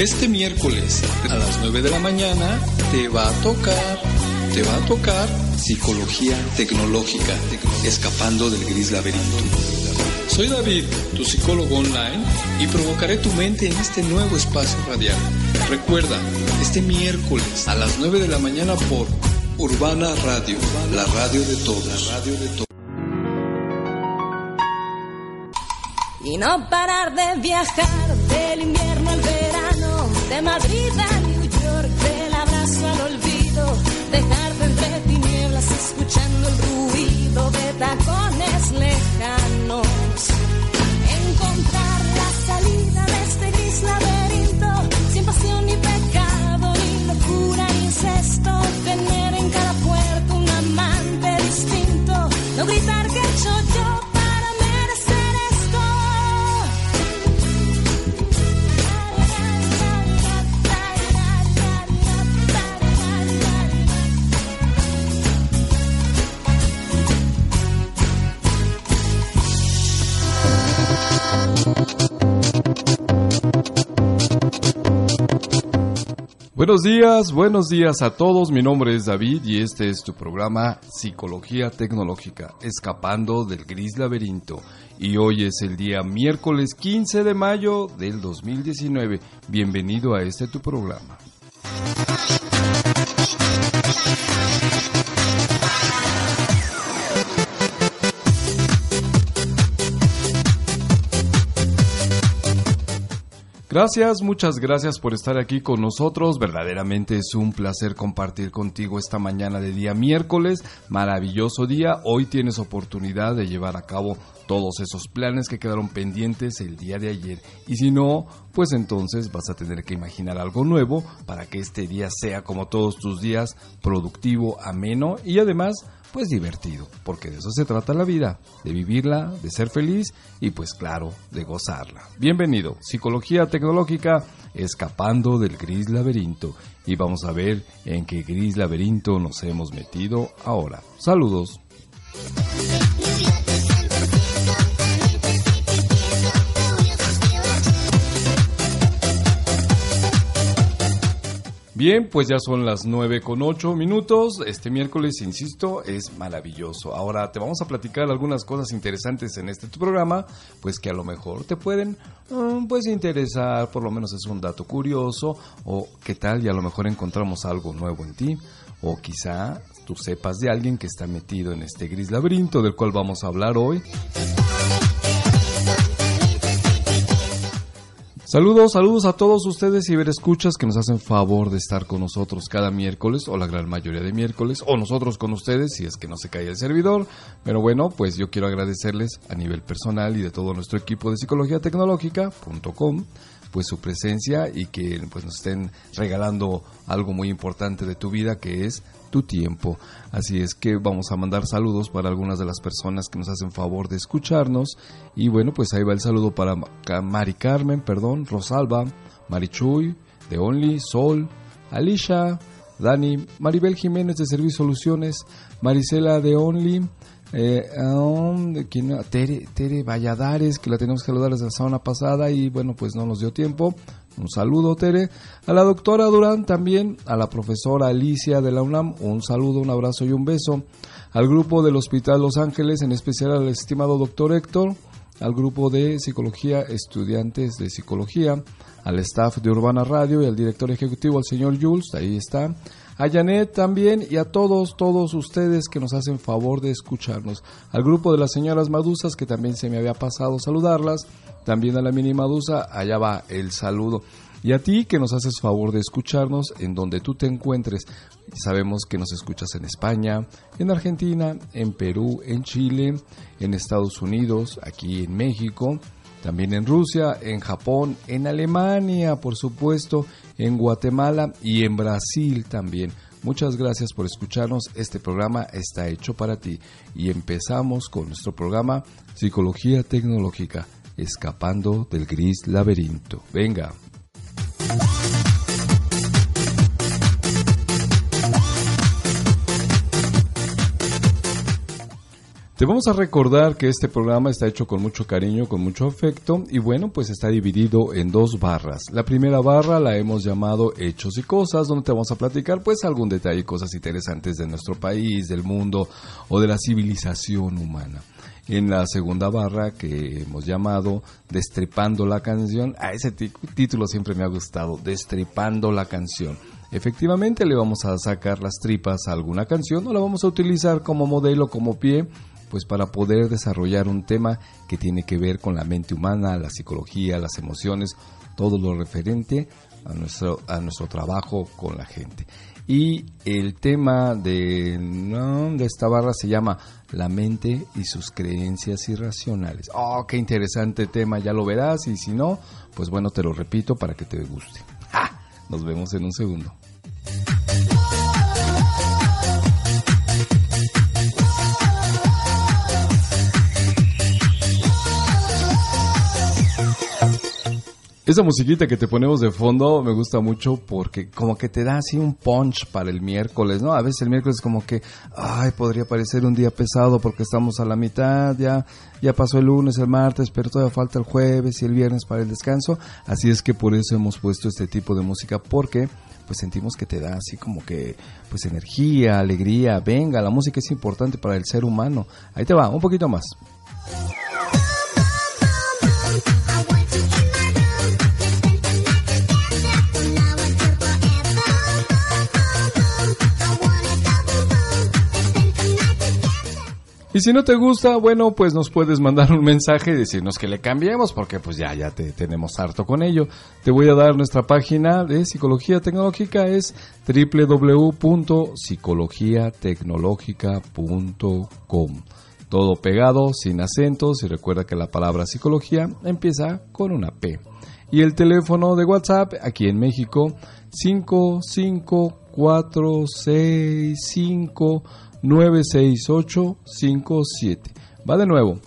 Este miércoles a las 9 de la mañana te va a tocar, te va a tocar psicología tecnológica, escapando del gris laberinto. Soy David, tu psicólogo online, y provocaré tu mente en este nuevo espacio radial. Recuerda, este miércoles a las 9 de la mañana por Urbana Radio, la radio de todos. Y no parar de viajar del invierno al verano, de Madrid a New York, del abrazo al olvido, dejarte entre tinieblas escuchando el ruido de tacones lejanos. Buenos días, buenos días a todos. Mi nombre es David y este es tu programa Psicología Tecnológica, escapando del gris laberinto. Y hoy es el día miércoles 15 de mayo del 2019. Bienvenido a este tu programa. Gracias, muchas gracias por estar aquí con nosotros. Verdaderamente es un placer compartir contigo esta mañana de día miércoles. Maravilloso día. Hoy tienes oportunidad de llevar a cabo todos esos planes que quedaron pendientes el día de ayer. Y si no, pues entonces vas a tener que imaginar algo nuevo para que este día sea como todos tus días, productivo, ameno y además pues divertido, porque de eso se trata la vida, de vivirla, de ser feliz y pues claro, de gozarla. Bienvenido, Psicología Tecnológica, escapando del gris laberinto y vamos a ver en qué gris laberinto nos hemos metido ahora. Saludos. Bien, pues ya son las 9 con 8 minutos. Este miércoles, insisto, es maravilloso. Ahora te vamos a platicar algunas cosas interesantes en este programa, pues que a lo mejor te pueden mm, pues interesar, por lo menos es un dato curioso, o qué tal y a lo mejor encontramos algo nuevo en ti, o quizá tú sepas de alguien que está metido en este gris laberinto del cual vamos a hablar hoy. Saludos, saludos a todos ustedes y escuchas que nos hacen favor de estar con nosotros cada miércoles o la gran mayoría de miércoles o nosotros con ustedes si es que no se cae el servidor. Pero bueno, pues yo quiero agradecerles a nivel personal y de todo nuestro equipo de psicología tecnológica.com pues su presencia y que pues nos estén regalando algo muy importante de tu vida que es tu tiempo. Así es que vamos a mandar saludos para algunas de las personas que nos hacen favor de escucharnos. Y bueno, pues ahí va el saludo para Mari Carmen, perdón, Rosalba, Marichuy, De Only, Sol, Alicia, Dani, Maribel Jiménez de Servicio Soluciones, Marisela de Only, eh, um. Tere, Tere Valladares, que la tenemos que saludar desde la semana pasada y bueno, pues no nos dio tiempo. Un saludo, Tere. A la doctora Durán también, a la profesora Alicia de la UNAM, un saludo, un abrazo y un beso. Al grupo del Hospital Los Ángeles, en especial al estimado doctor Héctor, al grupo de psicología, estudiantes de psicología, al staff de Urbana Radio y al director ejecutivo, al señor Jules, ahí está a Janet también y a todos, todos ustedes que nos hacen favor de escucharnos. Al grupo de las señoras Madusas, que también se me había pasado saludarlas. También a la mini Madusa, allá va el saludo. Y a ti que nos haces favor de escucharnos en donde tú te encuentres. Sabemos que nos escuchas en España, en Argentina, en Perú, en Chile, en Estados Unidos, aquí en México también en Rusia, en Japón, en Alemania, por supuesto, en Guatemala y en Brasil también. Muchas gracias por escucharnos. Este programa está hecho para ti. Y empezamos con nuestro programa Psicología Tecnológica, escapando del gris laberinto. Venga. Te vamos a recordar que este programa está hecho con mucho cariño, con mucho afecto y bueno, pues está dividido en dos barras. La primera barra la hemos llamado Hechos y Cosas, donde te vamos a platicar pues algún detalle, cosas interesantes de nuestro país, del mundo o de la civilización humana. En la segunda barra que hemos llamado Destripando la canción, a ese título siempre me ha gustado, Destripando la canción. Efectivamente le vamos a sacar las tripas a alguna canción o la vamos a utilizar como modelo, como pie pues para poder desarrollar un tema que tiene que ver con la mente humana, la psicología, las emociones, todo lo referente a nuestro, a nuestro trabajo con la gente. Y el tema de, esta barra se llama La mente y sus creencias irracionales. Oh, qué interesante tema, ya lo verás y si no, pues bueno, te lo repito para que te guste. Nos vemos en un segundo. Esa musiquita que te ponemos de fondo me gusta mucho porque como que te da así un punch para el miércoles, ¿no? A veces el miércoles como que, ay, podría parecer un día pesado porque estamos a la mitad, ya, ya pasó el lunes, el martes, pero todavía falta el jueves y el viernes para el descanso. Así es que por eso hemos puesto este tipo de música porque pues sentimos que te da así como que pues energía, alegría, venga, la música es importante para el ser humano. Ahí te va, un poquito más. Y si no te gusta, bueno, pues nos puedes mandar un mensaje y decirnos que le cambiemos, porque pues ya, ya te tenemos harto con ello. Te voy a dar nuestra página de psicología tecnológica, es www.psicologiatecnologica.com. Todo pegado, sin acentos, y recuerda que la palabra psicología empieza con una P. Y el teléfono de WhatsApp aquí en México, 55465 96857. Va de nuevo.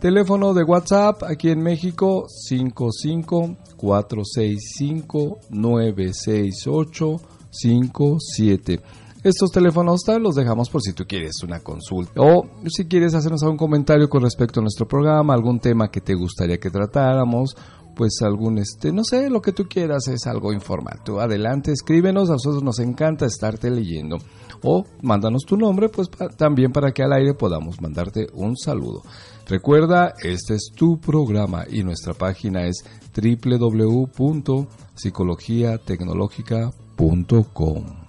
Teléfono de WhatsApp aquí en México 55465968557. Estos teléfonos los dejamos por si tú quieres una consulta o si quieres hacernos algún comentario con respecto a nuestro programa, algún tema que te gustaría que tratáramos pues algún este, no sé, lo que tú quieras es algo informal. Tú adelante, escríbenos, a nosotros nos encanta estarte leyendo. O mándanos tu nombre, pues también para que al aire podamos mandarte un saludo. Recuerda, este es tu programa y nuestra página es www.psicologiatecnologica.com.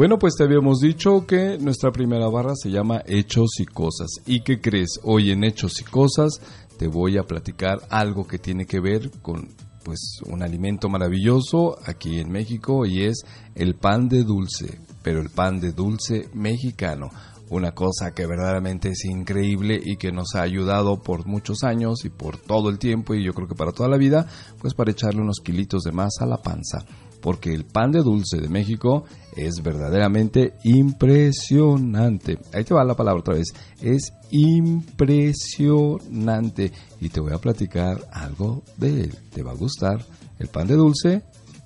Bueno, pues te habíamos dicho que nuestra primera barra se llama Hechos y Cosas. ¿Y qué crees? Hoy en Hechos y Cosas te voy a platicar algo que tiene que ver con pues un alimento maravilloso aquí en México y es el pan de dulce, pero el pan de dulce mexicano. Una cosa que verdaderamente es increíble y que nos ha ayudado por muchos años y por todo el tiempo y yo creo que para toda la vida, pues para echarle unos kilitos de más a la panza porque el pan de dulce de México es verdaderamente impresionante. Ahí te va la palabra otra vez. Es impresionante. Y te voy a platicar algo de él. Te va a gustar el pan de dulce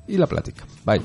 y la plática. Bye.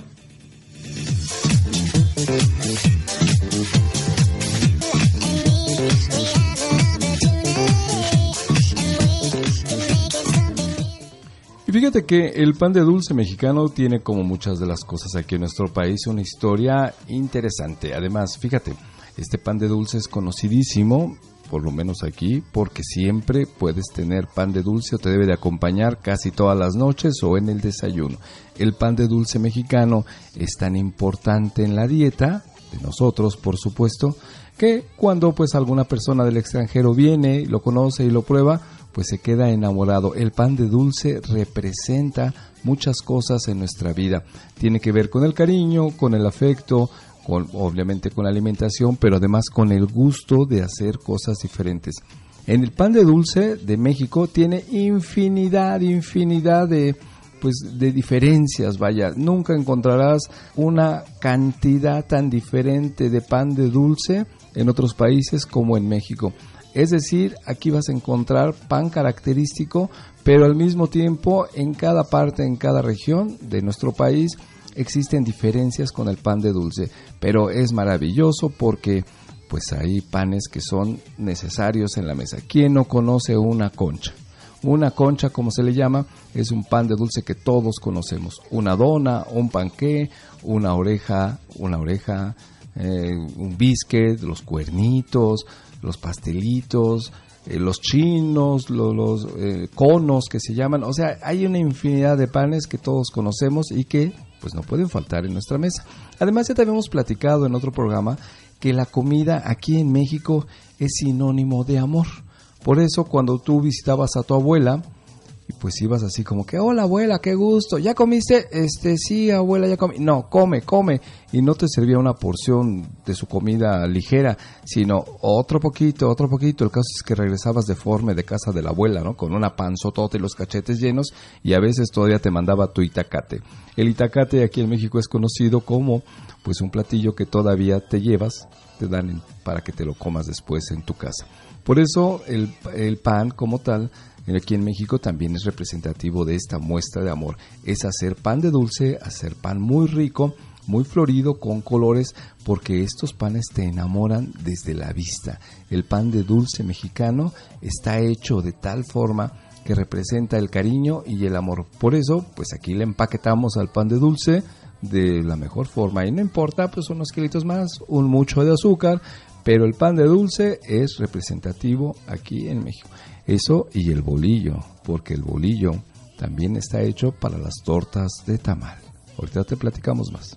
Y fíjate que el pan de dulce mexicano tiene como muchas de las cosas aquí en nuestro país una historia interesante. Además, fíjate, este pan de dulce es conocidísimo, por lo menos aquí, porque siempre puedes tener pan de dulce o te debe de acompañar casi todas las noches o en el desayuno. El pan de dulce mexicano es tan importante en la dieta de nosotros, por supuesto, que cuando pues alguna persona del extranjero viene, lo conoce y lo prueba, pues se queda enamorado. El pan de dulce representa muchas cosas en nuestra vida. Tiene que ver con el cariño, con el afecto, con, obviamente con la alimentación, pero además con el gusto de hacer cosas diferentes. En el pan de dulce de México tiene infinidad, infinidad de pues de diferencias, vaya, nunca encontrarás una cantidad tan diferente de pan de dulce en otros países como en México. Es decir, aquí vas a encontrar pan característico, pero al mismo tiempo en cada parte, en cada región de nuestro país existen diferencias con el pan de dulce, pero es maravilloso porque pues hay panes que son necesarios en la mesa. ¿Quién no conoce una concha? Una concha, como se le llama, es un pan de dulce que todos conocemos. Una dona, un panqué, una oreja, una oreja, eh, un biscuit, los cuernitos, los pastelitos, eh, los chinos, los eh, conos que se llaman. O sea, hay una infinidad de panes que todos conocemos y que pues no pueden faltar en nuestra mesa. Además, ya te habíamos platicado en otro programa que la comida aquí en México es sinónimo de amor. Por eso cuando tú visitabas a tu abuela, pues ibas así como que, hola abuela, qué gusto, ¿ya comiste? Este, sí, abuela, ya comí. No, come, come. Y no te servía una porción de su comida ligera, sino otro poquito, otro poquito. El caso es que regresabas deforme de casa de la abuela, ¿no? Con una panzotota y los cachetes llenos y a veces todavía te mandaba tu itacate. El itacate aquí en México es conocido como pues un platillo que todavía te llevas, te dan para que te lo comas después en tu casa. Por eso el, el pan como tal aquí en México también es representativo de esta muestra de amor. Es hacer pan de dulce, hacer pan muy rico, muy florido, con colores, porque estos panes te enamoran desde la vista. El pan de dulce mexicano está hecho de tal forma que representa el cariño y el amor. Por eso, pues aquí le empaquetamos al pan de dulce de la mejor forma. Y no importa, pues unos kilitos más, un mucho de azúcar, pero el pan de dulce es representativo aquí en México. Eso y el bolillo, porque el bolillo también está hecho para las tortas de tamal. Ahorita te platicamos más.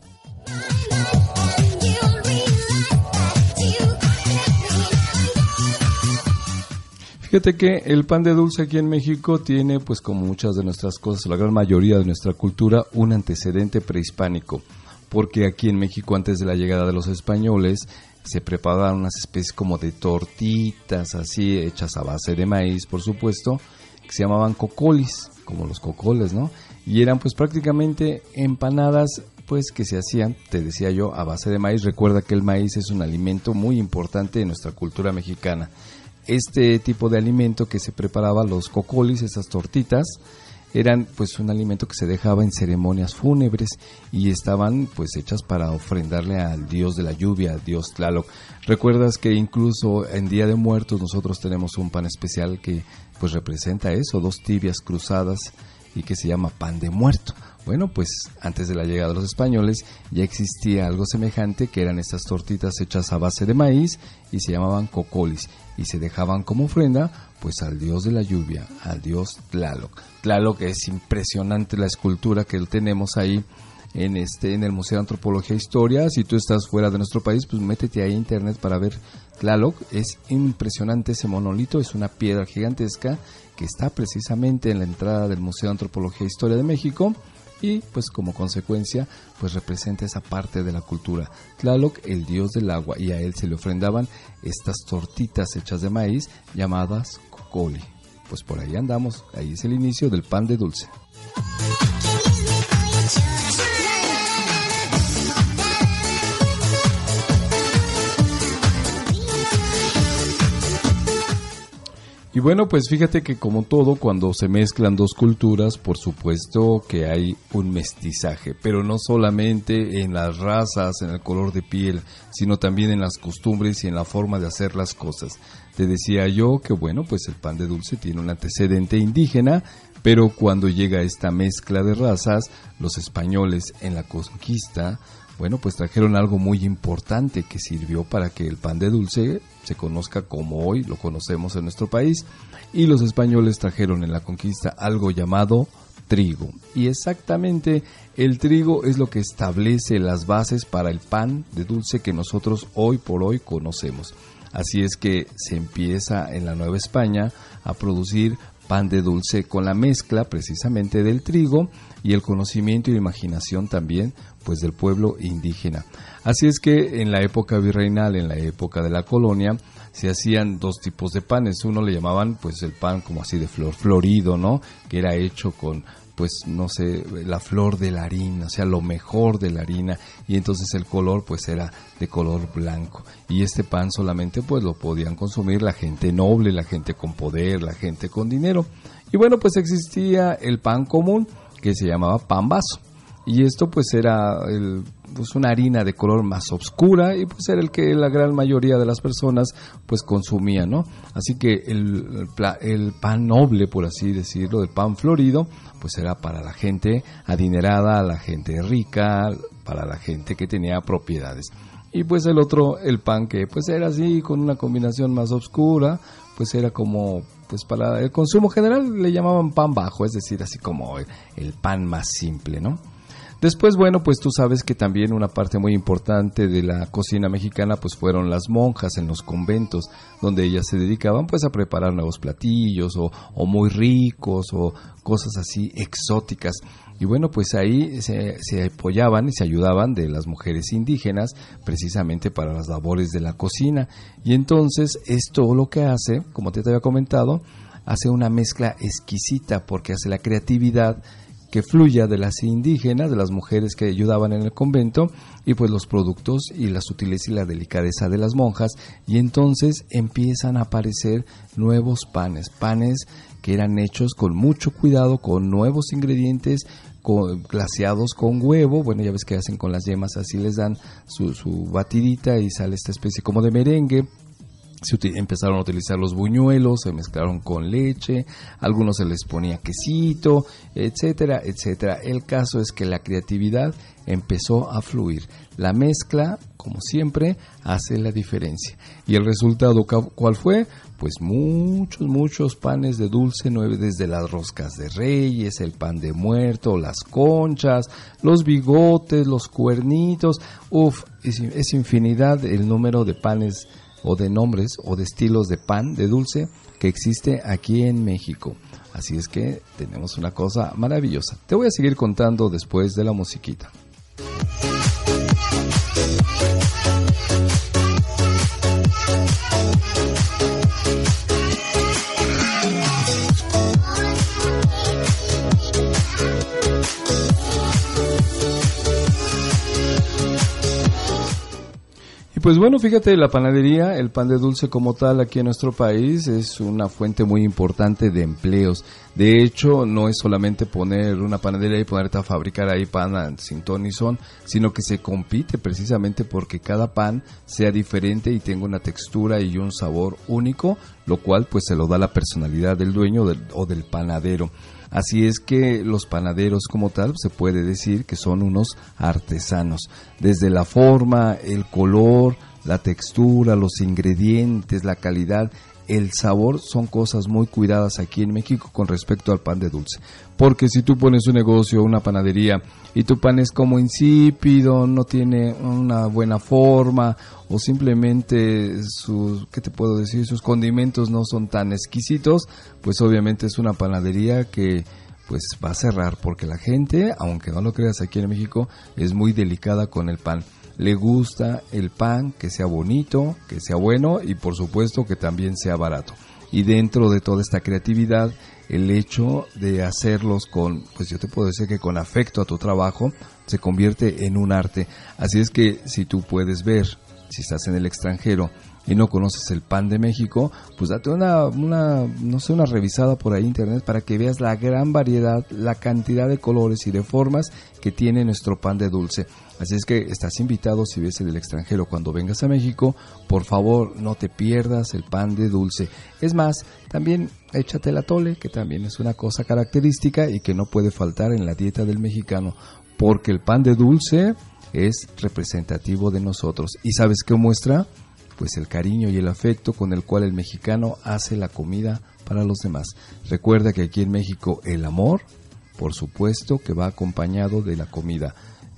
Fíjate que el pan de dulce aquí en México tiene, pues como muchas de nuestras cosas, la gran mayoría de nuestra cultura, un antecedente prehispánico, porque aquí en México antes de la llegada de los españoles se preparaban unas especies como de tortitas así hechas a base de maíz, por supuesto, que se llamaban cocolis, como los cocoles, ¿no? Y eran pues prácticamente empanadas pues que se hacían, te decía yo, a base de maíz. Recuerda que el maíz es un alimento muy importante en nuestra cultura mexicana. Este tipo de alimento que se preparaba, los cocolis, esas tortitas, eran pues un alimento que se dejaba en ceremonias fúnebres y estaban pues hechas para ofrendarle al dios de la lluvia, al dios Tlaloc. Recuerdas que incluso en Día de Muertos nosotros tenemos un pan especial que pues representa eso, dos tibias cruzadas y que se llama pan de muerto. Bueno, pues antes de la llegada de los españoles ya existía algo semejante que eran estas tortitas hechas a base de maíz y se llamaban cocolis y se dejaban como ofrenda pues al dios de la lluvia, al dios Tlaloc. Tlaloc es impresionante la escultura que tenemos ahí en este en el Museo de Antropología e Historia. Si tú estás fuera de nuestro país, pues métete ahí a internet para ver Tlaloc. Es impresionante ese monolito, es una piedra gigantesca que está precisamente en la entrada del Museo de Antropología e Historia de México y pues como consecuencia pues representa esa parte de la cultura. Tlaloc, el dios del agua, y a él se le ofrendaban estas tortitas hechas de maíz llamadas cocoli. Pues por ahí andamos, ahí es el inicio del pan de dulce. Y bueno, pues fíjate que como todo, cuando se mezclan dos culturas, por supuesto que hay un mestizaje, pero no solamente en las razas, en el color de piel, sino también en las costumbres y en la forma de hacer las cosas. Te decía yo que bueno, pues el pan de dulce tiene un antecedente indígena, pero cuando llega esta mezcla de razas, los españoles en la conquista bueno, pues trajeron algo muy importante que sirvió para que el pan de dulce se conozca como hoy lo conocemos en nuestro país. Y los españoles trajeron en la conquista algo llamado trigo. Y exactamente el trigo es lo que establece las bases para el pan de dulce que nosotros hoy por hoy conocemos. Así es que se empieza en la Nueva España a producir pan de dulce con la mezcla precisamente del trigo y el conocimiento y imaginación también pues del pueblo indígena. Así es que en la época virreinal, en la época de la colonia, se hacían dos tipos de panes. Uno le llamaban pues el pan como así de flor florido, ¿no? Que era hecho con pues no sé, la flor de la harina, o sea, lo mejor de la harina y entonces el color pues era de color blanco y este pan solamente pues lo podían consumir la gente noble, la gente con poder, la gente con dinero. Y bueno, pues existía el pan común que se llamaba pan vaso y esto pues era el pues una harina de color más oscura y pues era el que la gran mayoría de las personas pues consumían, ¿no? Así que el, el, pan noble, por así decirlo, el pan florido, pues era para la gente adinerada, la gente rica, para la gente que tenía propiedades. Y pues el otro, el pan que pues era así, con una combinación más oscura, pues era como, pues para el consumo general le llamaban pan bajo, es decir, así como el pan más simple, ¿no? Después, bueno, pues tú sabes que también una parte muy importante de la cocina mexicana pues fueron las monjas en los conventos, donde ellas se dedicaban pues a preparar nuevos platillos o, muy ricos o cosas así exóticas. Y bueno, pues ahí se, se, apoyaban y se ayudaban de las mujeres indígenas precisamente para las labores de la cocina. Y entonces esto lo que hace, como te había comentado, hace una mezcla exquisita porque hace la creatividad que fluya de las indígenas, de las mujeres que ayudaban en el convento, y pues los productos y la sutileza y la delicadeza de las monjas, y entonces empiezan a aparecer nuevos panes, panes que eran hechos con mucho cuidado, con nuevos ingredientes, con, glaseados con huevo, bueno ya ves que hacen con las yemas, así les dan su, su batidita y sale esta especie como de merengue, se empezaron a utilizar los buñuelos, se mezclaron con leche, algunos se les ponía quesito, etcétera, etcétera. El caso es que la creatividad empezó a fluir. La mezcla, como siempre, hace la diferencia. ¿Y el resultado cuál fue? Pues muchos, muchos panes de dulce, nueve desde las roscas de reyes, el pan de muerto, las conchas, los bigotes, los cuernitos. Uf, es infinidad el número de panes o de nombres o de estilos de pan, de dulce, que existe aquí en México. Así es que tenemos una cosa maravillosa. Te voy a seguir contando después de la musiquita. Pues bueno, fíjate, la panadería, el pan de dulce como tal aquí en nuestro país es una fuente muy importante de empleos. De hecho, no es solamente poner una panadería y ponerte a fabricar ahí pan sin ton son, sino que se compite precisamente porque cada pan sea diferente y tenga una textura y un sabor único, lo cual pues se lo da la personalidad del dueño o del panadero. Así es que los panaderos como tal se puede decir que son unos artesanos. Desde la forma, el color, la textura, los ingredientes, la calidad, el sabor son cosas muy cuidadas aquí en México con respecto al pan de dulce. Porque si tú pones un negocio, una panadería, y tu pan es como insípido, no tiene una buena forma, o simplemente sus, ¿qué te puedo decir? Sus condimentos no son tan exquisitos, pues obviamente es una panadería que pues va a cerrar porque la gente, aunque no lo creas aquí en México, es muy delicada con el pan. Le gusta el pan que sea bonito, que sea bueno y por supuesto que también sea barato. Y dentro de toda esta creatividad el hecho de hacerlos con, pues yo te puedo decir que con afecto a tu trabajo, se convierte en un arte. Así es que si tú puedes ver, si estás en el extranjero y no conoces el pan de México, pues date una, una, no sé, una revisada por ahí internet para que veas la gran variedad, la cantidad de colores y de formas que tiene nuestro pan de dulce. Así es que estás invitado si ves el extranjero cuando vengas a México, por favor no te pierdas el pan de dulce. Es más, también échate la tole, que también es una cosa característica y que no puede faltar en la dieta del mexicano, porque el pan de dulce es representativo de nosotros. ¿Y sabes qué muestra? Pues el cariño y el afecto con el cual el mexicano hace la comida para los demás. Recuerda que aquí en México el amor, por supuesto que va acompañado de la comida.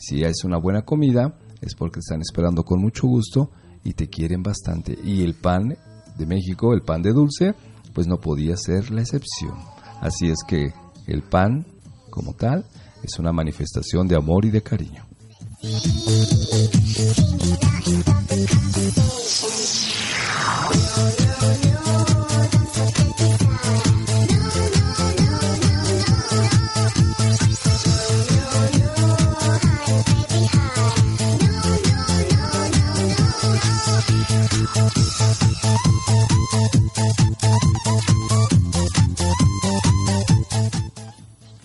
Si es una buena comida, es porque están esperando con mucho gusto y te quieren bastante. Y el pan de México, el pan de dulce, pues no podía ser la excepción. Así es que el pan, como tal, es una manifestación de amor y de cariño.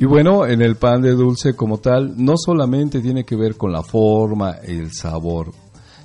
Y bueno, en el pan de dulce como tal, no solamente tiene que ver con la forma, el sabor,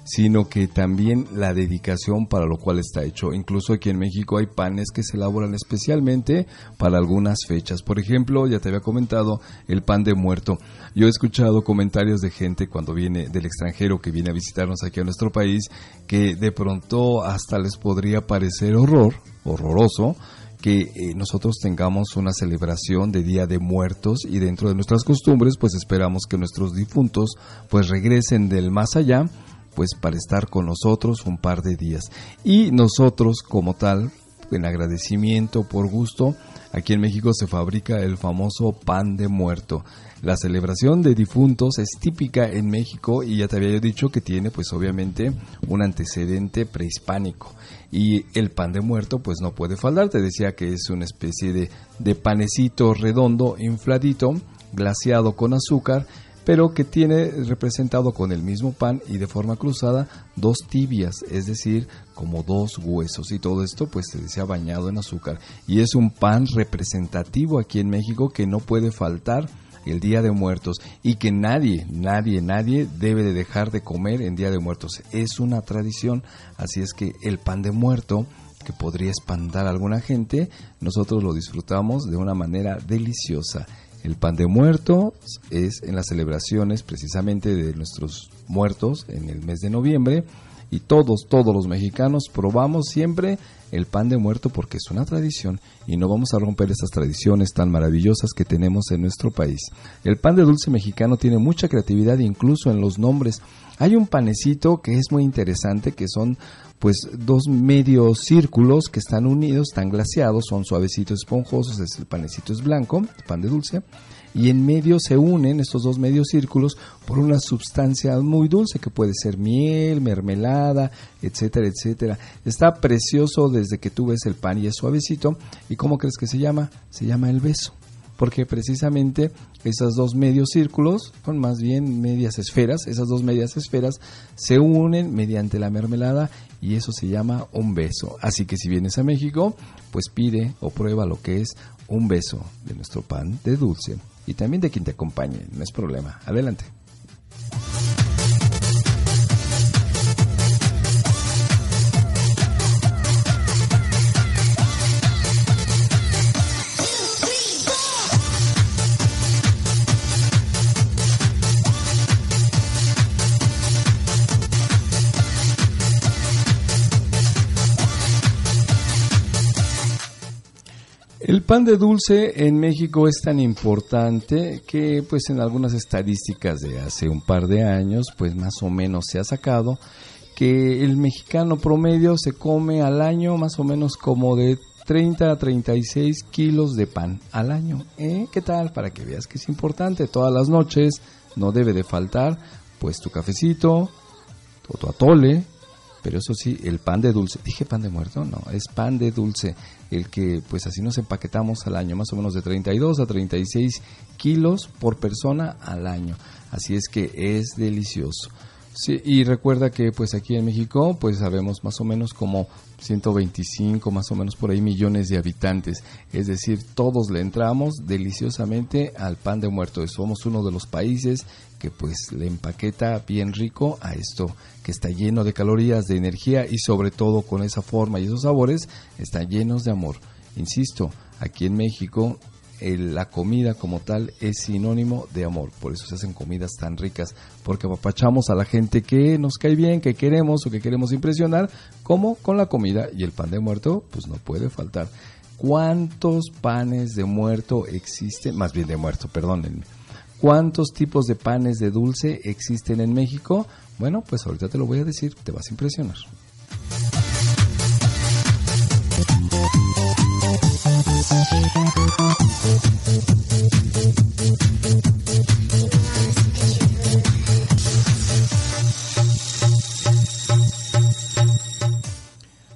sino que también la dedicación para lo cual está hecho. Incluso aquí en México hay panes que se elaboran especialmente para algunas fechas. Por ejemplo, ya te había comentado el pan de muerto. Yo he escuchado comentarios de gente cuando viene del extranjero que viene a visitarnos aquí a nuestro país que de pronto hasta les podría parecer horror, horroroso, que eh, nosotros tengamos una celebración de Día de Muertos y dentro de nuestras costumbres pues esperamos que nuestros difuntos pues regresen del más allá pues para estar con nosotros un par de días. Y nosotros como tal, en agradecimiento, por gusto, aquí en México se fabrica el famoso pan de muerto. La celebración de difuntos es típica en México y ya te había dicho que tiene pues obviamente un antecedente prehispánico. Y el pan de muerto pues no puede faltar, te decía que es una especie de, de panecito redondo, infladito, glaciado con azúcar pero que tiene representado con el mismo pan y de forma cruzada dos tibias, es decir, como dos huesos y todo esto pues se decía bañado en azúcar y es un pan representativo aquí en México que no puede faltar el Día de Muertos y que nadie, nadie, nadie debe de dejar de comer en Día de Muertos. Es una tradición, así es que el pan de muerto que podría espantar a alguna gente, nosotros lo disfrutamos de una manera deliciosa. El pan de muerto es en las celebraciones precisamente de nuestros muertos en el mes de noviembre y todos, todos los mexicanos probamos siempre el pan de muerto porque es una tradición y no vamos a romper esas tradiciones tan maravillosas que tenemos en nuestro país. El pan de dulce mexicano tiene mucha creatividad incluso en los nombres. Hay un panecito que es muy interesante que son pues dos medios círculos que están unidos, están glaciados, son suavecitos, esponjosos, el panecito es blanco, pan de dulce, y en medio se unen estos dos medios círculos por una sustancia muy dulce que puede ser miel, mermelada, etcétera, etcétera. Está precioso desde que tú ves el pan y es suavecito. ¿Y cómo crees que se llama? Se llama el beso porque precisamente esos dos medios círculos, son más bien medias esferas, esas dos medias esferas se unen mediante la mermelada y eso se llama un beso. Así que si vienes a México, pues pide o prueba lo que es un beso de nuestro pan de dulce y también de quien te acompañe, no es problema. Adelante. El pan de dulce en México es tan importante que pues en algunas estadísticas de hace un par de años pues más o menos se ha sacado que el mexicano promedio se come al año más o menos como de 30 a 36 kilos de pan al año. ¿Eh? ¿Qué tal? Para que veas que es importante. Todas las noches no debe de faltar pues tu cafecito, tu atole, pero eso sí, el pan de dulce, dije pan de muerto, no, es pan de dulce, el que pues así nos empaquetamos al año, más o menos de 32 a 36 kilos por persona al año, así es que es delicioso. Sí, y recuerda que pues aquí en México pues sabemos más o menos como 125 más o menos por ahí millones de habitantes, es decir, todos le entramos deliciosamente al pan de muerto. Somos uno de los países que pues le empaqueta bien rico a esto que está lleno de calorías, de energía y sobre todo con esa forma y esos sabores están llenos de amor. Insisto, aquí en México la comida como tal es sinónimo de amor. Por eso se hacen comidas tan ricas, porque apapachamos a la gente que nos cae bien, que queremos o que queremos impresionar, como con la comida y el pan de muerto, pues no puede faltar. ¿Cuántos panes de muerto existen? Más bien de muerto, perdónenme. ¿Cuántos tipos de panes de dulce existen en México? Bueno, pues ahorita te lo voy a decir, te vas a impresionar.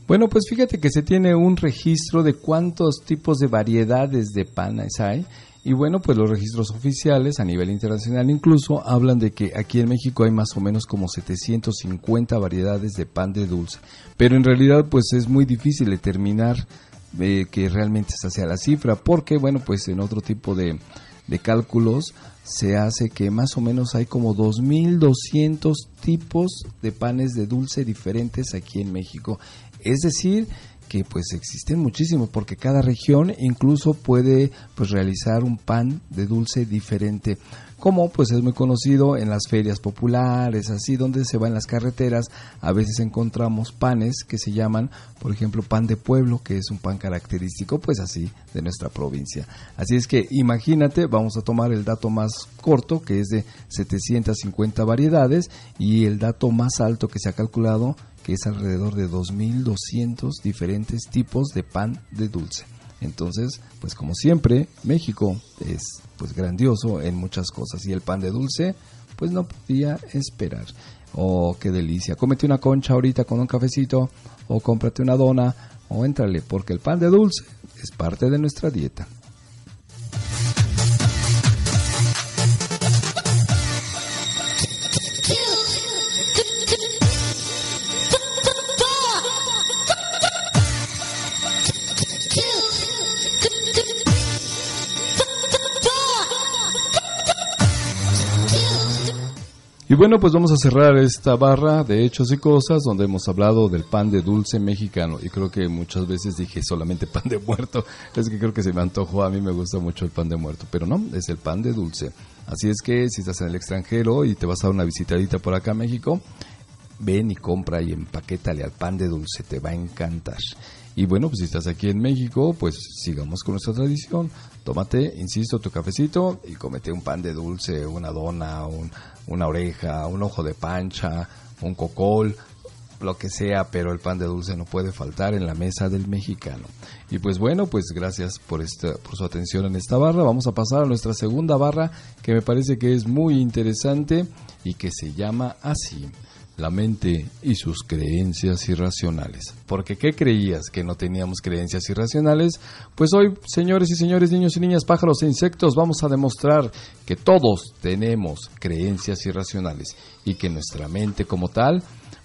Bueno, pues fíjate que se tiene un registro de cuántos tipos de variedades de panes hay. Y bueno, pues los registros oficiales a nivel internacional incluso hablan de que aquí en México hay más o menos como 750 variedades de pan de dulce. Pero en realidad pues es muy difícil determinar que realmente esa sea la cifra, porque bueno, pues en otro tipo de, de cálculos se hace que más o menos hay como 2.200 tipos de panes de dulce diferentes aquí en México. Es decir, que pues existen muchísimos porque cada región incluso puede pues realizar un pan de dulce diferente como pues es muy conocido en las ferias populares, así donde se va en las carreteras, a veces encontramos panes que se llaman, por ejemplo, pan de pueblo, que es un pan característico pues así de nuestra provincia. Así es que imagínate, vamos a tomar el dato más corto, que es de 750 variedades, y el dato más alto que se ha calculado, que es alrededor de 2.200 diferentes tipos de pan de dulce. Entonces, pues como siempre, México es pues grandioso en muchas cosas y el pan de dulce pues no podía esperar. Oh, qué delicia. Cómete una concha ahorita con un cafecito o cómprate una dona o éntrale porque el pan de dulce es parte de nuestra dieta. Y bueno, pues vamos a cerrar esta barra de hechos y cosas donde hemos hablado del pan de dulce mexicano. Y creo que muchas veces dije solamente pan de muerto. Es que creo que se me antojó. A mí me gusta mucho el pan de muerto. Pero no, es el pan de dulce. Así es que si estás en el extranjero y te vas a dar una visitadita por acá a México, ven y compra y empaquétale al pan de dulce. Te va a encantar. Y bueno, pues si estás aquí en México, pues sigamos con nuestra tradición. Tómate, insisto, tu cafecito y comete un pan de dulce, una dona, un, una oreja, un ojo de pancha, un cocol, lo que sea, pero el pan de dulce no puede faltar en la mesa del mexicano. Y pues bueno, pues gracias por esta, por su atención en esta barra. Vamos a pasar a nuestra segunda barra que me parece que es muy interesante y que se llama así la mente y sus creencias irracionales. Porque ¿qué creías que no teníamos creencias irracionales? Pues hoy, señores y señores, niños y niñas, pájaros e insectos, vamos a demostrar que todos tenemos creencias irracionales y que nuestra mente como tal,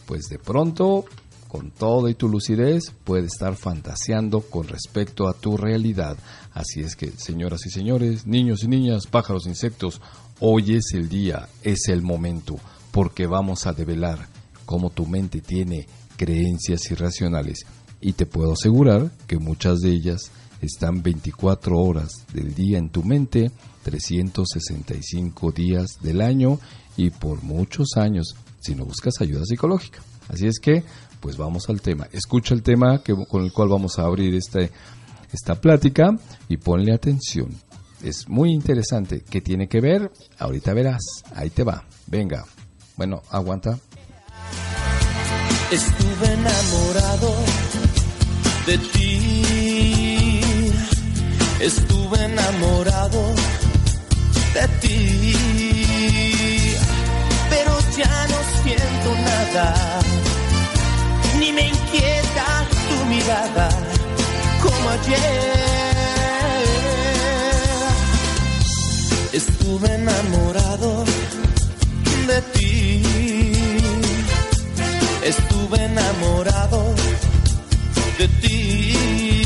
pues de pronto, con todo y tu lucidez, puede estar fantaseando con respecto a tu realidad. Así es que, señoras y señores, niños y niñas, pájaros e insectos, hoy es el día, es el momento porque vamos a develar cómo tu mente tiene creencias irracionales y te puedo asegurar que muchas de ellas están 24 horas del día en tu mente, 365 días del año y por muchos años si no buscas ayuda psicológica. Así es que, pues vamos al tema. Escucha el tema que, con el cual vamos a abrir este, esta plática y ponle atención. Es muy interesante. ¿Qué tiene que ver? Ahorita verás. Ahí te va. Venga. Bueno, aguanta. Estuve enamorado de ti. Estuve enamorado de ti. Pero ya no siento nada. Ni me inquieta tu mirada como ayer. Estuve enamorado de ti. Estuve enamorado de ti,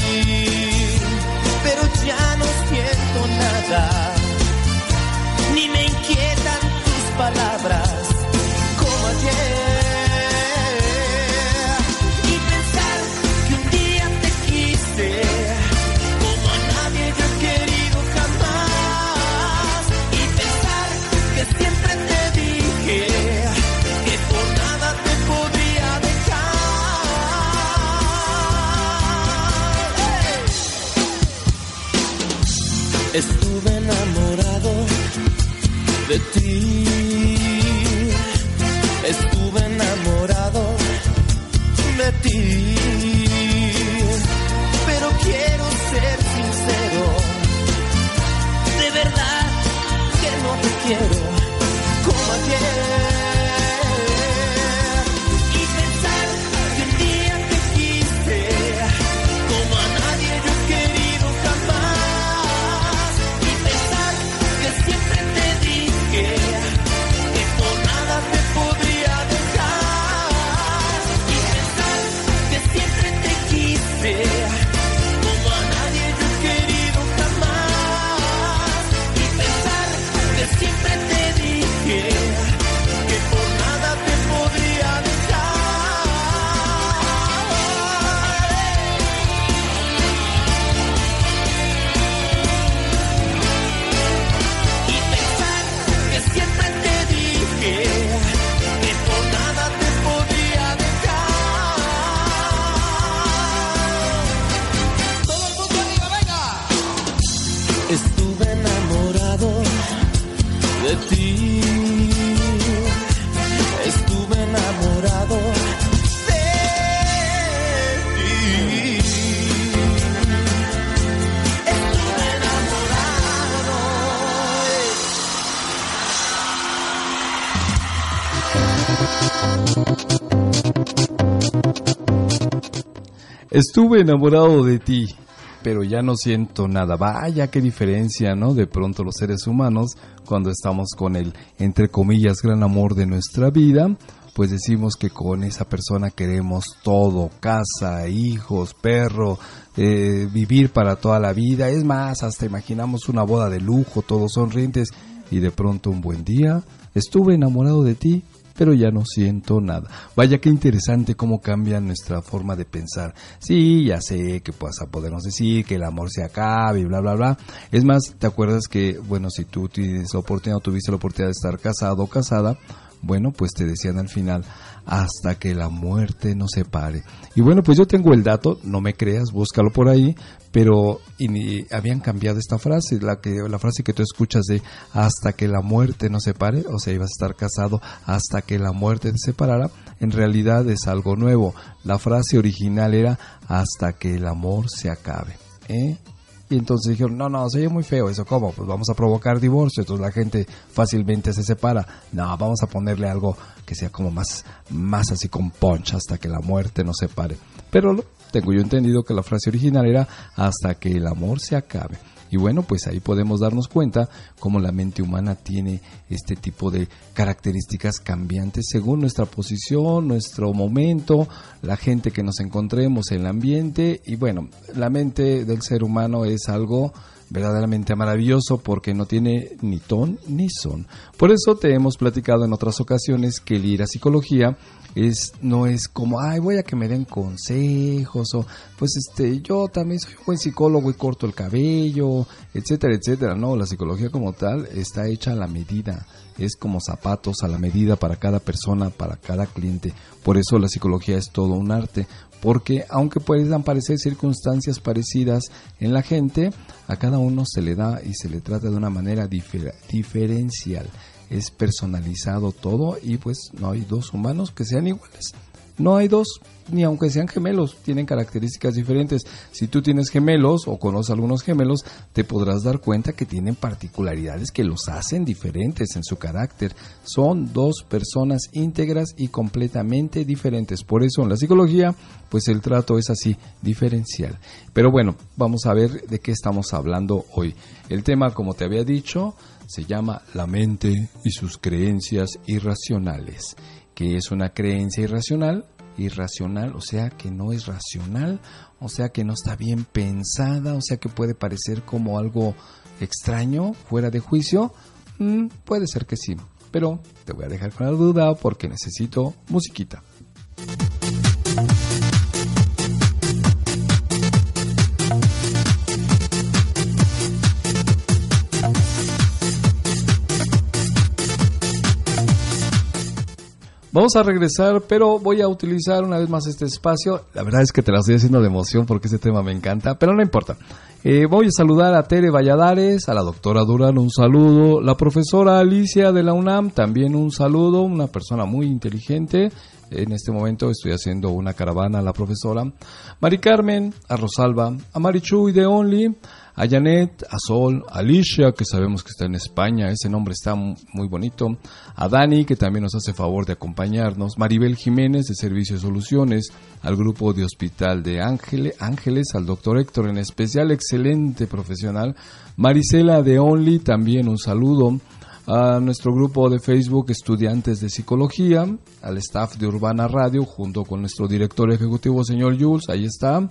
pero ya no siento nada, ni me inquietan tus palabras Estuve enamorado de ti, pero ya no siento nada. Vaya, qué diferencia, ¿no? De pronto los seres humanos, cuando estamos con el, entre comillas, gran amor de nuestra vida, pues decimos que con esa persona queremos todo, casa, hijos, perro, eh, vivir para toda la vida. Es más, hasta imaginamos una boda de lujo, todos sonrientes, y de pronto un buen día, estuve enamorado de ti, pero ya no siento nada. Vaya que interesante cómo cambia nuestra forma de pensar. Sí, ya sé que pues, a podernos decir que el amor se acabe y bla, bla, bla. Es más, ¿te acuerdas que, bueno, si tú tienes la oportunidad o tuviste la oportunidad de estar casado o casada, bueno, pues te decían al final, hasta que la muerte nos separe. Y bueno, pues yo tengo el dato, no me creas, búscalo por ahí, pero habían cambiado esta frase, la que la frase que tú escuchas de hasta que la muerte nos separe, o sea, ibas a estar casado hasta que la muerte te separara, en realidad es algo nuevo. La frase original era hasta que el amor se acabe. ¿eh? Y entonces dijeron, no, no, se oye muy feo eso, ¿cómo? Pues vamos a provocar divorcio, entonces la gente fácilmente se separa. No, vamos a ponerle algo que sea como más, más así con punch hasta que la muerte nos separe. Pero tengo yo entendido que la frase original era hasta que el amor se acabe. Y bueno, pues ahí podemos darnos cuenta cómo la mente humana tiene este tipo de características cambiantes según nuestra posición, nuestro momento, la gente que nos encontremos, el ambiente. Y bueno, la mente del ser humano es algo verdaderamente maravilloso porque no tiene ni ton ni son. Por eso te hemos platicado en otras ocasiones que el ir a psicología es no es como ay voy a que me den consejos o pues este yo también soy un buen psicólogo y corto el cabello etcétera etcétera no la psicología como tal está hecha a la medida es como zapatos a la medida para cada persona para cada cliente. Por eso la psicología es todo un arte porque aunque puedan parecer circunstancias parecidas en la gente a cada uno se le da y se le trata de una manera diferencial es personalizado todo y pues no hay dos humanos que sean iguales. No hay dos, ni aunque sean gemelos, tienen características diferentes. Si tú tienes gemelos o conoces algunos gemelos, te podrás dar cuenta que tienen particularidades que los hacen diferentes en su carácter. Son dos personas íntegras y completamente diferentes. Por eso en la psicología, pues el trato es así, diferencial. Pero bueno, vamos a ver de qué estamos hablando hoy. El tema, como te había dicho, se llama La mente y sus creencias irracionales. ¿Qué es una creencia irracional? Irracional, o sea que no es racional, o sea que no está bien pensada, o sea que puede parecer como algo extraño, fuera de juicio. Mm, puede ser que sí, pero te voy a dejar con la duda porque necesito musiquita. Vamos a regresar, pero voy a utilizar una vez más este espacio. La verdad es que te la estoy haciendo de emoción porque este tema me encanta, pero no importa. Eh, voy a saludar a Tere Valladares, a la doctora Durán un saludo, la profesora Alicia de la UNAM también un saludo, una persona muy inteligente. En este momento estoy haciendo una caravana a la profesora. Mari Carmen, a Rosalba, a Marichuy de Only, a Janet, a Sol, a Alicia, que sabemos que está en España, ese nombre está muy bonito, a Dani, que también nos hace favor de acompañarnos, Maribel Jiménez de Servicios Soluciones, al grupo de Hospital de Ángeles, Ángeles, al doctor Héctor en especial, excelente profesional, Marisela de Only, también un saludo, a nuestro grupo de Facebook Estudiantes de Psicología, al staff de Urbana Radio, junto con nuestro director ejecutivo, señor Jules, ahí está,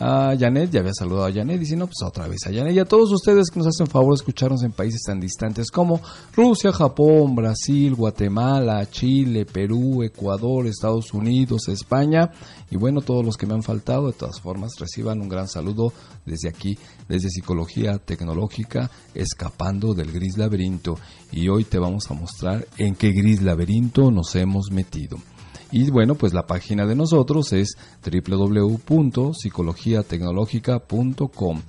a Janet, ya había saludado a Janet, y si no, pues otra vez a Janet, y a todos ustedes que nos hacen favor de escucharnos en países tan distantes como Rusia, Japón, Brasil, Guatemala, Chile, Perú, Ecuador, Estados Unidos, España, y bueno, todos los que me han faltado, de todas formas, reciban un gran saludo desde aquí, desde Psicología Tecnológica, escapando del gris laberinto, y hoy te vamos a mostrar en qué gris laberinto nos hemos metido. Y bueno, pues la página de nosotros es www.psicologiatecnologica.com.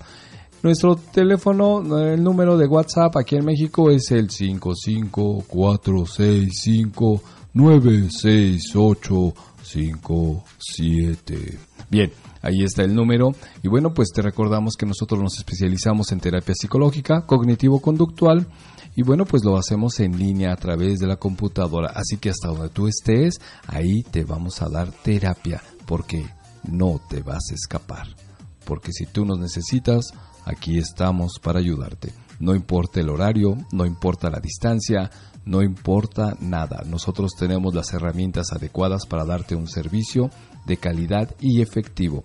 Nuestro teléfono, el número de WhatsApp aquí en México es el 55465968857. Bien, ahí está el número. Y bueno, pues te recordamos que nosotros nos especializamos en terapia psicológica, cognitivo-conductual Y bueno, pues lo hacemos en línea a través de la computadora. Así que hasta donde tú estés, ahí te vamos a dar terapia, porque no te vas a escapar. Porque si tú nos necesitas, aquí estamos para ayudarte. No importa el horario, no importa la distancia, no importa nada. Nosotros tenemos las herramientas adecuadas para darte un servicio de calidad y efectivo.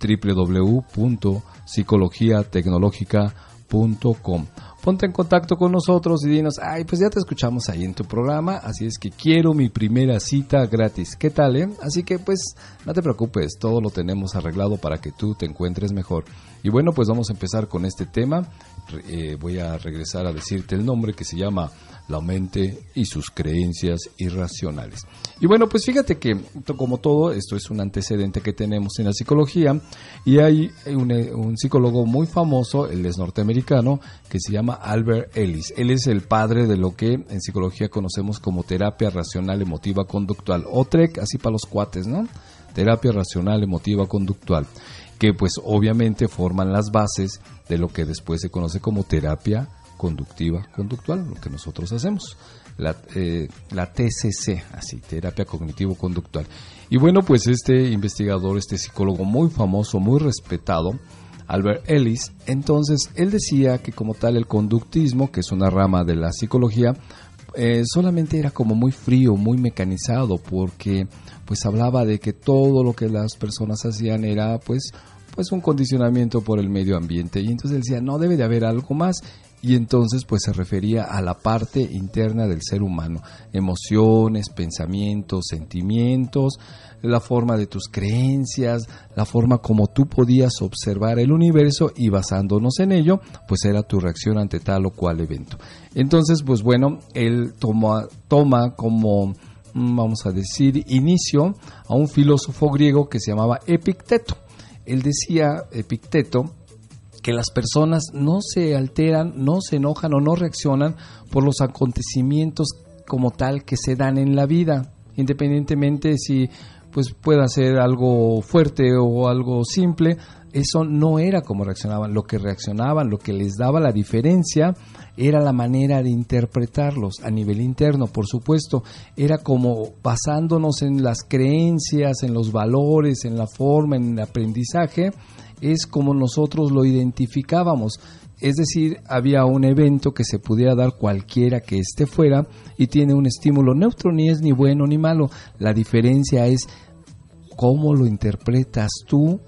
www.psicologiatecnológica.com ponte en contacto con nosotros y dinos, ay, pues ya te escuchamos ahí en tu programa, así es que quiero mi primera cita gratis. ¿Qué tal, eh? Así que pues no te preocupes, todo lo tenemos arreglado para que tú te encuentres mejor. Y bueno, pues vamos a empezar con este tema. Eh, voy a regresar a decirte el nombre que se llama la mente y sus creencias irracionales. Y bueno, pues fíjate que como todo, esto es un antecedente que tenemos en la psicología y hay un, psicólogo muy famoso, él es norteamericano, que se llama Albert Ellis. Él es el padre de lo que en psicología conocemos como terapia racional emotiva conductual, o TREC, así para los cuates, ¿no? Terapia racional emotiva conductual, que pues obviamente forman las bases de lo que después se conoce como terapia conductiva conductual, lo que nosotros hacemos. La, eh, TCC, así, terapia cognitivo-conductual. Y bueno, pues este investigador, este psicólogo muy famoso, muy respetado, Albert Ellis, entonces él decía que como tal el conductismo, que es una rama de la psicología, eh, solamente era como muy frío, muy mecanizado, porque pues hablaba de que todo lo que las personas hacían era pues pues un condicionamiento por el medio ambiente y entonces decía no debe de haber algo más y entonces pues se refería a la parte interna del ser humano, emociones, pensamientos, sentimientos, la forma de tus creencias, la forma como tú podías observar el universo y basándonos en ello, pues era tu reacción ante tal o cual evento. Entonces, pues bueno, él toma, toma como, mm, vamos a decir, inicio a un filósofo griego que se llamaba Epicteto. Él decía, Epicteto, que las personas no se alteran, no se enojan o no reaccionan por los acontecimientos como tal que se dan en la vida, independientemente si pues pueda ser algo fuerte o algo simple, eso no era como reaccionaban, lo que reaccionaban, lo que les daba la diferencia era la manera de interpretarlos a nivel interno, por supuesto, era como basándonos en las creencias, en los valores, en la forma, en el aprendizaje, es como nosotros lo identificábamos. Es decir, había un evento que se pudiera dar cualquiera que esté fuera y tiene un estímulo neutro, ni es ni bueno ni malo. La diferencia es cómo lo interpretas tú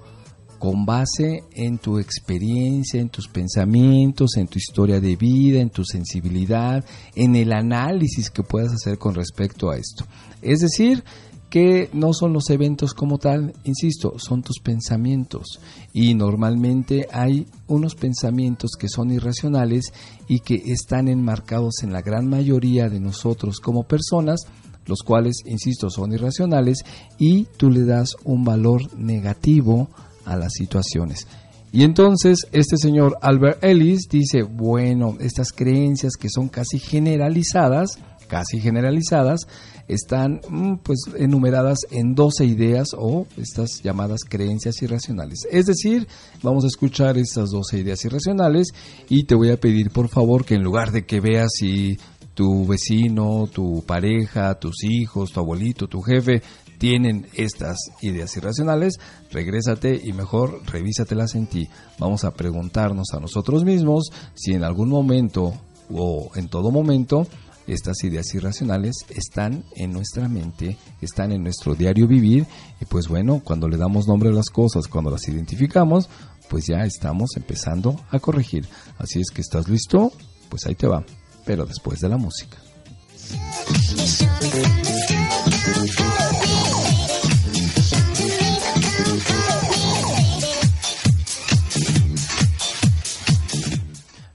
con base en tu experiencia, en tus pensamientos, en tu historia de vida, en tu sensibilidad, en el análisis que puedas hacer con respecto a esto. Es decir, que no son los eventos como tal, insisto, son tus pensamientos. Y normalmente hay unos pensamientos que son irracionales y que están enmarcados en la gran mayoría de nosotros como personas, los cuales, insisto, son irracionales y tú le das un valor negativo a las situaciones. Y entonces este señor Albert Ellis dice, bueno, estas creencias que son casi generalizadas, casi generalizadas, están mm, pues enumeradas en 12 ideas o estas llamadas creencias irracionales. Es decir, vamos a escuchar estas 12 ideas irracionales y te voy a pedir por favor que en lugar de que veas si tu vecino, tu pareja, tus hijos, tu abuelito, tu jefe tienen estas ideas irracionales, regrésate y mejor revísatelas en ti. Vamos a preguntarnos a nosotros mismos si en algún momento o en todo momento estas ideas irracionales están en nuestra mente, están en nuestro diario vivir y pues bueno, cuando le damos nombre a las cosas, cuando las identificamos, pues ya estamos empezando a corregir. Así es que estás listo, pues ahí te va, pero después de la música.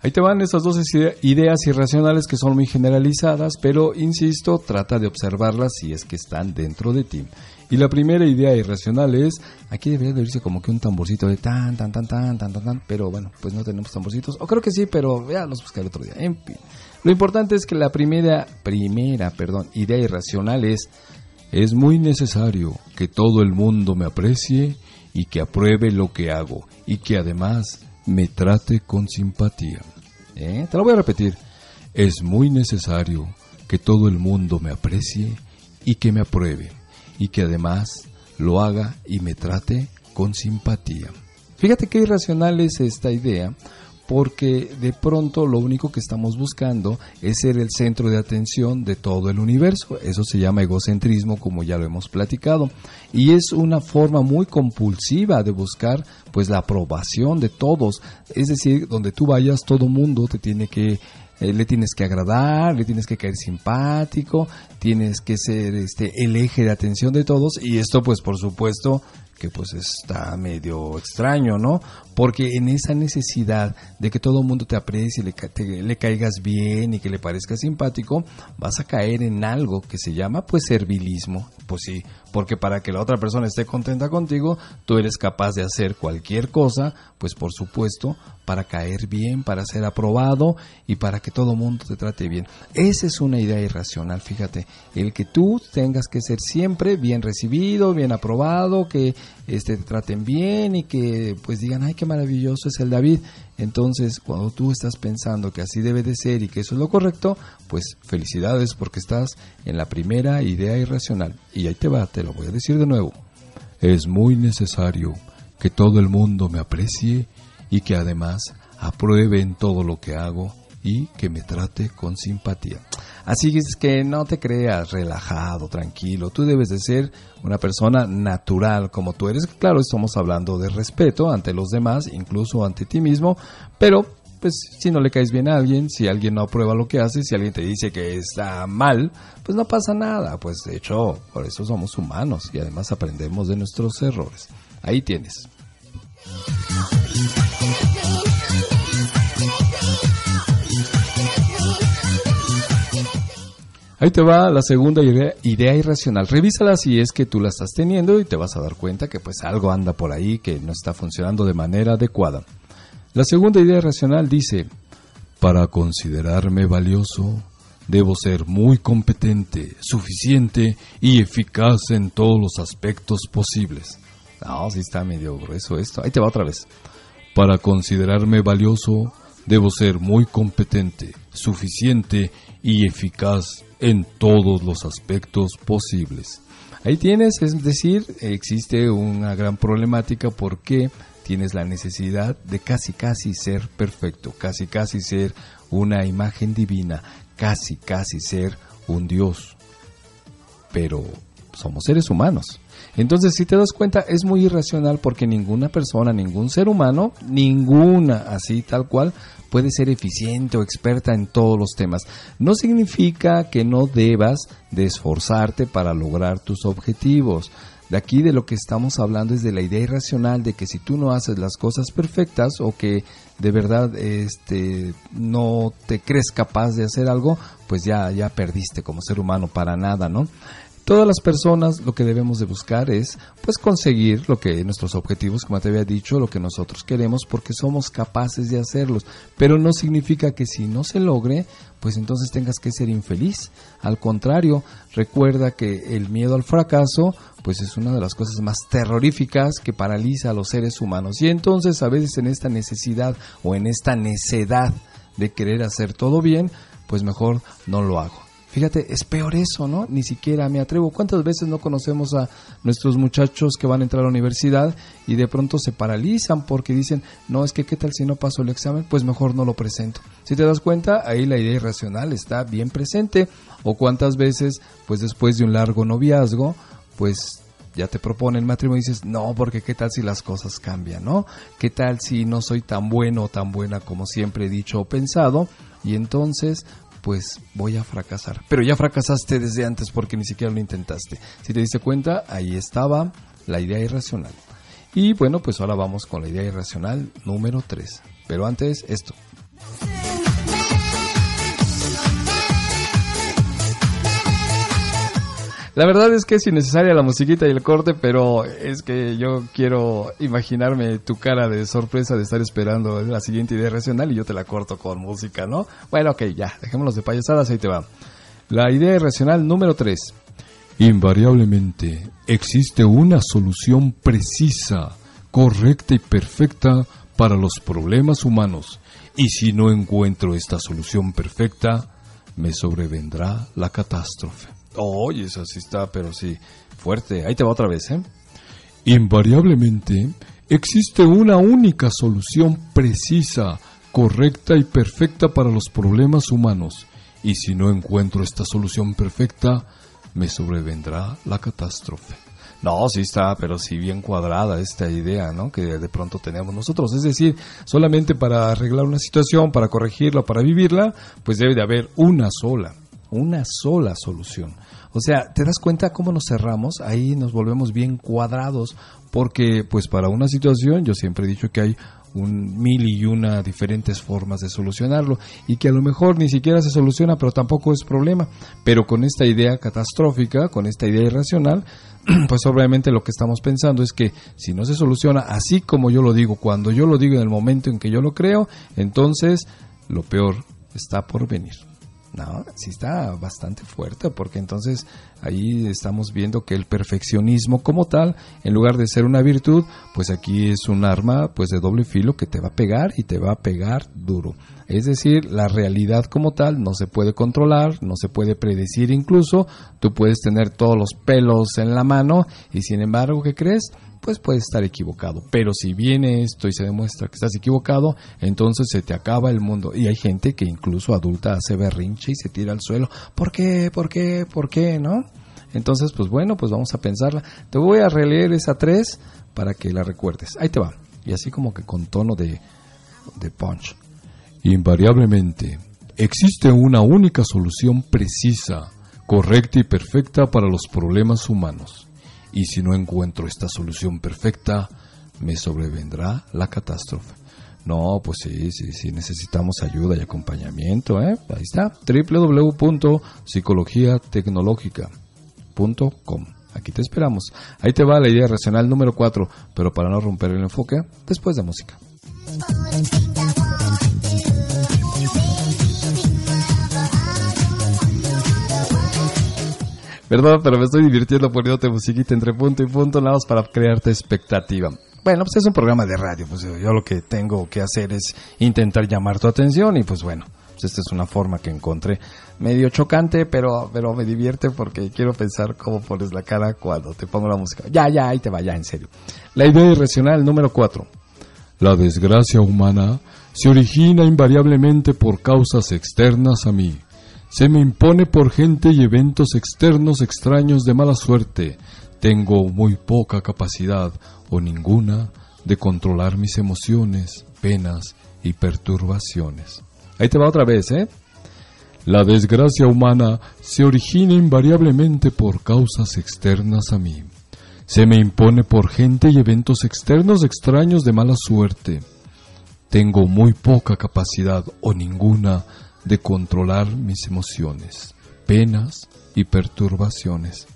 Ahí te van esas dos ideas irracionales que son muy generalizadas, pero insisto, trata de observarlas si es que están dentro de ti. Y la primera idea irracional es, aquí debería de oírse como que un tamborcito de tan, tan, tan, tan, tan, tan, tan, pero bueno, pues no tenemos tamborcitos, o creo que sí, pero ya los buscaré otro día. En fin, lo importante es que la primera, primera, perdón, idea irracional es, es muy necesario que todo el mundo me aprecie y que apruebe lo que hago y que además me trate con simpatía. ¿Eh? Te lo voy a repetir. Es muy necesario que todo el mundo me aprecie y que me apruebe, y que además lo haga y me trate con simpatía. Fíjate qué irracional es esta idea, porque de pronto lo único que estamos buscando es ser el centro de atención de todo el universo. Eso se llama egocentrismo, como ya lo hemos platicado, y es una forma muy compulsiva de buscar pues la aprobación de todos, es decir, donde tú vayas todo mundo te tiene que eh, le tienes que agradar, le tienes que caer simpático, tienes que ser este el eje de atención de todos y esto pues por supuesto que pues está medio extraño, ¿no? Porque en esa necesidad de que todo el mundo te aprecie, le, le caigas bien y que le parezca simpático, vas a caer en algo que se llama pues servilismo. Pues sí, porque para que la otra persona esté contenta contigo, tú eres capaz de hacer cualquier cosa, pues por supuesto, para caer bien, para ser aprobado y para que todo el mundo te trate bien. Esa es una idea irracional, fíjate, el que tú tengas que ser siempre bien recibido, bien aprobado, que este, te traten bien y que pues digan, ay, qué maravilloso es el David. Entonces, cuando tú estás pensando que así debe de ser y que eso es lo correcto, pues felicidades porque estás en la primera idea irracional. Y ahí te va, te lo voy a decir de nuevo. Es muy necesario que todo el mundo me aprecie y que además apruebe en todo lo que hago y que me trate con simpatía. Así es que no te creas relajado, tranquilo. Tú debes de ser una persona natural como tú eres. Claro, estamos hablando de respeto ante los demás, incluso ante ti mismo, pero pues si no le caes bien a alguien, si alguien no aprueba lo que haces, si alguien te dice que está mal, pues no pasa nada. Pues de hecho, por eso somos humanos y además aprendemos de nuestros errores. Ahí tienes. Ahí te va la segunda idea, idea, irracional. Revísala si es que tú la estás teniendo y te vas a dar cuenta que pues algo anda por ahí que no está funcionando de manera adecuada. La segunda idea irracional dice, para considerarme valioso, debo ser muy competente, suficiente y eficaz en todos los aspectos posibles. No, sí está medio grueso esto. Ahí te va otra vez. Para considerarme valioso, debo ser muy competente, suficiente y eficaz en todos los aspectos posibles. Ahí tienes, es decir, existe una gran problemática porque tienes la necesidad de casi casi ser perfecto, casi casi ser una imagen divina, casi casi ser un Dios. Pero somos seres humanos. Entonces, si te das cuenta, es muy irracional porque ninguna persona, ningún ser humano, ninguna así tal cual, puede ser eficiente o experta en todos los temas. No significa que no debas de esforzarte para lograr tus objetivos. De aquí de lo que estamos hablando es de la idea irracional de que si tú no haces las cosas perfectas o que de verdad este no te crees capaz de hacer algo, pues ya ya perdiste como ser humano para nada, ¿no? Todas las personas lo que debemos de buscar es pues conseguir lo que nuestros objetivos, como te había dicho, lo que nosotros queremos porque somos capaces de hacerlos, pero no significa que si no se logre, pues entonces tengas que ser infeliz. Al contrario, recuerda que el miedo al fracaso pues es una de las cosas más terroríficas que paraliza a los seres humanos. Y entonces a veces en esta necesidad o en esta necedad de querer hacer todo bien, pues mejor no lo hago. Fíjate, es peor eso, ¿no? Ni siquiera me atrevo. ¿Cuántas veces no conocemos a nuestros muchachos que van a entrar a la universidad y de pronto se paralizan porque dicen, no, es que qué tal si no paso el examen? Pues mejor no lo presento. Si te das cuenta, ahí la idea irracional está bien presente. O cuántas veces, pues después de un largo noviazgo, pues ya te proponen matrimonio y dices, no, porque qué tal si las cosas cambian, ¿no? ¿Qué tal si no soy tan bueno o tan buena como siempre he dicho o pensado? Y entonces, pues voy a fracasar. Pero ya fracasaste desde antes porque ni siquiera lo intentaste. Si te diste cuenta, ahí estaba la idea irracional. Y bueno, pues ahora vamos con la idea irracional número 3. Pero antes, esto. La verdad es que es innecesaria la musiquita y el corte, pero es que yo quiero imaginarme tu cara de sorpresa de estar esperando la siguiente idea racional y yo te la corto con música, ¿no? Bueno, ok, ya, dejémonos de payasadas, ahí te va. La idea irracional número 3. Invariablemente existe una solución precisa, correcta y perfecta para los problemas humanos, y si no encuentro esta solución perfecta, me sobrevendrá la catástrofe. Oye, eso sí está, pero sí, fuerte. Ahí te va otra vez, ¿eh? Invariablemente, existe una única solución precisa, correcta y perfecta para los problemas humanos, y si no encuentro esta solución perfecta, me sobrevendrá la catástrofe. No, sí está, pero sí bien cuadrada esta idea, ¿no? Que de pronto tenemos nosotros. Es decir, solamente para arreglar una situación, para corregirla, para vivirla, pues debe de haber una sola, una sola solución. O sea, ¿te das cuenta cómo nos cerramos? Ahí nos volvemos bien cuadrados, porque pues para una situación, yo siempre he dicho que hay un mil y una diferentes formas de solucionarlo y que a lo mejor ni siquiera se soluciona pero tampoco es problema pero con esta idea catastrófica con esta idea irracional pues obviamente lo que estamos pensando es que si no se soluciona así como yo lo digo cuando yo lo digo en el momento en que yo lo creo entonces lo peor está por venir no, sí está bastante fuerte porque entonces ahí estamos viendo que el perfeccionismo como tal, en lugar de ser una virtud, pues aquí es un arma pues de doble filo que te va a pegar y te va a pegar duro. Es decir, la realidad como tal no se puede controlar, no se puede predecir incluso, tú puedes tener todos los pelos en la mano y sin embargo, ¿qué crees? Pues puedes estar equivocado. Pero si viene esto y se demuestra que estás equivocado, entonces se te acaba el mundo. Y hay gente que incluso adulta hace berrinche y se tira al suelo. ¿Por qué? ¿Por qué? ¿Por qué? ¿No? Entonces, pues bueno, pues vamos a pensarla. Te voy a releer esa tres para que la recuerdes. Ahí te va. Y así como que con tono de, de punch. Invariablemente, existe una única solución precisa, correcta y perfecta para los problemas humanos y si no encuentro esta solución perfecta, me sobrevendrá la catástrofe. No, pues sí, sí, sí, necesitamos ayuda y acompañamiento, ¿eh? Ahí está, www.psicologiatecnológica.com. Aquí te esperamos. Ahí te va la idea racional número 4, pero para no romper el enfoque, después de música. Perdón, pero me estoy divirtiendo poniéndote musiquita entre punto y punto, nada más para crearte expectativa. Bueno, pues es un programa de radio, pues yo lo que tengo que hacer es intentar llamar tu atención y pues bueno, pues esta es una forma que encontré medio chocante, pero, pero me divierte porque quiero pensar cómo pones la cara cuando te pongo la música. Ya, ya, ahí te va, ya, en serio. La idea irracional número 4. La desgracia humana se origina invariablemente por causas externas a mí se me impone por gente y eventos externos extraños de mala suerte. Tengo muy poca capacidad o ninguna de controlar mis emociones, penas y perturbaciones. Ahí te va otra vez, ¿eh? La desgracia humana se origina invariablemente por causas externas a mí. Se me impone por gente y eventos externos extraños de mala suerte. Tengo muy poca capacidad o ninguna de controlar mis emociones, penas y perturbaciones.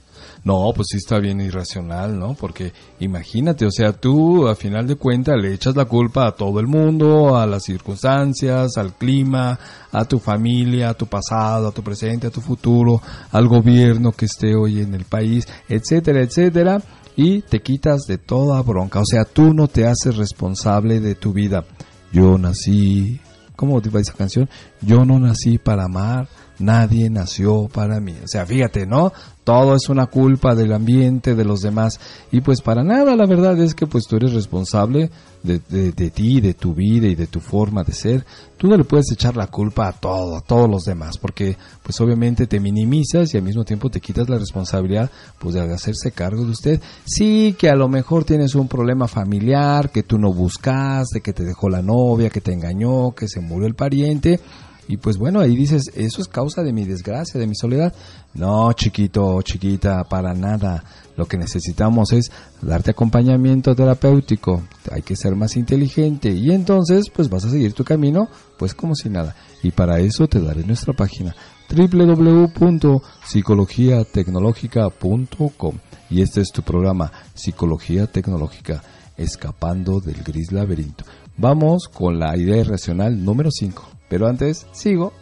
No, pues sí está bien irracional, ¿no? Porque imagínate, o sea, tú a final de cuentas le echas la culpa a todo el mundo, a las circunstancias, al clima, a tu familia, a tu pasado, a tu presente, a tu futuro, al gobierno que esté hoy en el país, etcétera, etcétera, y te quitas de toda bronca. O sea, tú no te haces responsable de tu vida. Yo nací ¿cómo dice esa canción? Yo no nací para amar, nadie nació para mí. O sea, fíjate, ¿no? Todo es una culpa del ambiente, de los demás. Y pues para nada, la verdad es que pues tú eres responsable de, de, ti, de tu vida y de tu forma de ser. Tú no le puedes echar la culpa a todo, a todos los demás, porque pues obviamente te minimizas y al mismo tiempo te quitas la responsabilidad pues de hacerse cargo de usted. Sí, que a lo mejor tienes un problema familiar que tú no buscaste, que te dejó la novia, que te engañó, que se murió el pariente y pues bueno, ahí dices, eso es causa de mi desgracia, de mi soledad. No, chiquito, chiquita, para nada. Lo que necesitamos es darte acompañamiento terapéutico. Hay que ser más inteligente y entonces pues vas a seguir tu camino pues como si nada. Y para eso te daré nuestra página www.psicologiatecnológica.com y este es tu programa Psicología Tecnológica, escapando del gris laberinto. Vamos con la idea irracional número 5. Pero antes, sigo.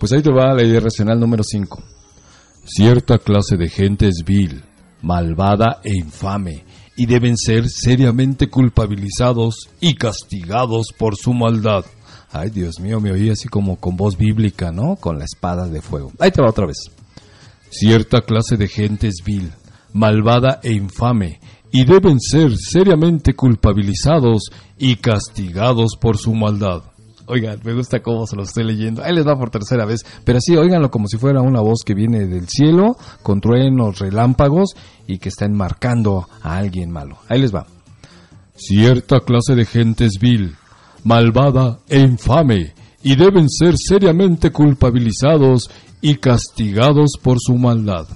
Pues ahí te va la idea racional número 5. Cierta clase de gente es vil, malvada e infame, y deben ser seriamente culpabilizados y castigados por su maldad. Ay, Dios mío, me oí así como con voz bíblica, ¿no? Con la espada de fuego. Ahí te va otra vez. Cierta clase de gente es vil, malvada e infame, y deben ser seriamente culpabilizados y castigados por su maldad. Oigan, me gusta cómo se lo estoy leyendo. Ahí les va por tercera vez. Pero sí, oiganlo como si fuera una voz que viene del cielo, con truenos, relámpagos, y que está enmarcando a alguien malo. Ahí les va. Cierta clase de gente es vil, malvada e infame, y deben ser seriamente culpabilizados y castigados por su maldad.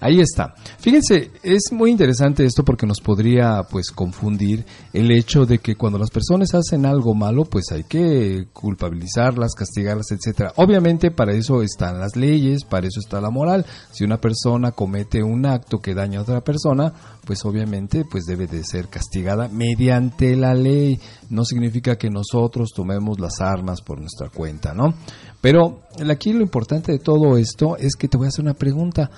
Ahí está. Fíjense, es muy interesante esto porque nos podría pues confundir el hecho de que cuando las personas hacen algo malo, pues hay que culpabilizarlas, castigarlas, etcétera. Obviamente para eso están las leyes, para eso está la moral. Si una persona comete un acto que daña a otra persona, pues obviamente pues debe de ser castigada mediante la ley. No significa que nosotros tomemos las armas por nuestra cuenta, ¿no? Pero aquí lo importante de todo esto es que te voy a hacer una pregunta.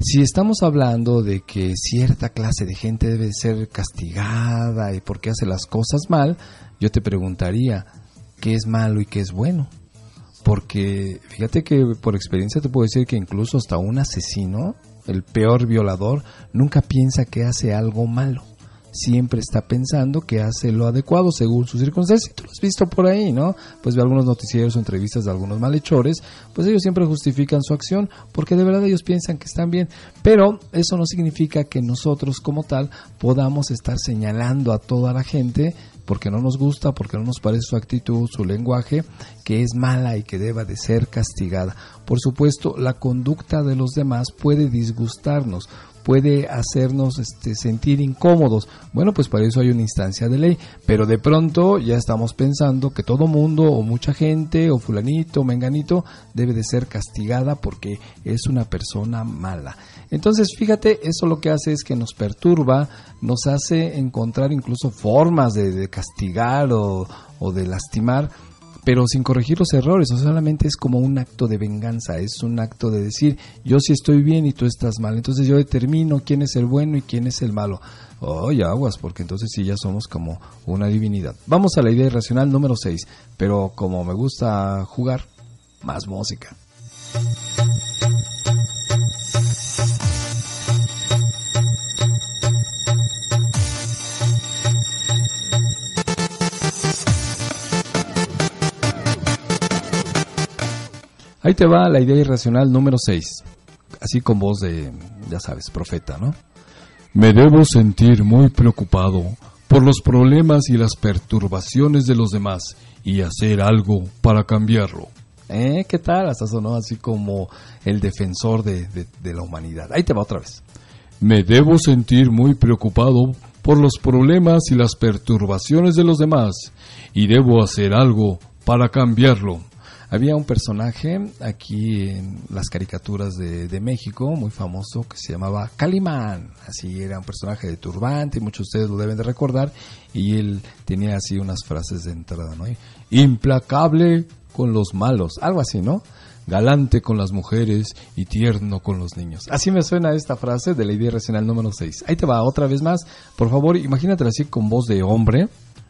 Si estamos hablando de que cierta clase de gente debe ser castigada y porque hace las cosas mal, yo te preguntaría, ¿qué es malo y qué es bueno? Porque fíjate que por experiencia te puedo decir que incluso hasta un asesino, el peor violador, nunca piensa que hace algo malo siempre está pensando que hace lo adecuado según sus circunstancias. Tú lo has visto por ahí, ¿no? Pues ve algunos noticieros o entrevistas de algunos malhechores, pues ellos siempre justifican su acción porque de verdad ellos piensan que están bien. Pero eso no significa que nosotros como tal podamos estar señalando a toda la gente porque no nos gusta, porque no nos parece su actitud, su lenguaje, que es mala y que deba de ser castigada. Por supuesto, la conducta de los demás puede disgustarnos, puede hacernos este, sentir incómodos. Bueno, pues para eso hay una instancia de ley, pero de pronto ya estamos pensando que todo mundo o mucha gente o fulanito o menganito debe de ser castigada porque es una persona mala. Entonces, fíjate, eso lo que hace es que nos perturba, nos hace encontrar incluso formas de, castigar o, o de lastimar pero sin corregir los errores, o solamente es como un acto de venganza, es un acto de decir, yo sí estoy bien y tú estás mal, entonces yo determino quién es el bueno y quién es el malo. Oye, aguas, porque entonces sí ya somos como una divinidad. Vamos a la idea irracional número 6, pero como me gusta jugar, más música. Ahí te va la idea irracional número 6, así con voz de, ya sabes, profeta, ¿no? Me debo sentir muy preocupado por los problemas y las perturbaciones de los demás y hacer algo para cambiarlo. ¿Eh? ¿Qué tal? Hasta sonó así como el defensor de, de la humanidad. Ahí te va otra vez. Me debo sentir muy preocupado por los problemas y las perturbaciones de los demás y debo hacer algo para cambiarlo. Había un personaje aquí en las caricaturas de, México, muy famoso, que se llamaba Calimán. Así era un personaje de turbante, muchos de ustedes lo deben de recordar. Y él tenía así unas frases de entrada, ¿no? Implacable con los malos, algo así, ¿no? galante con las mujeres y tierno con los niños. Así me suena esta frase de la idea racional número 6. Ahí te va otra vez más. Por favor, imagínate así con voz de hombre.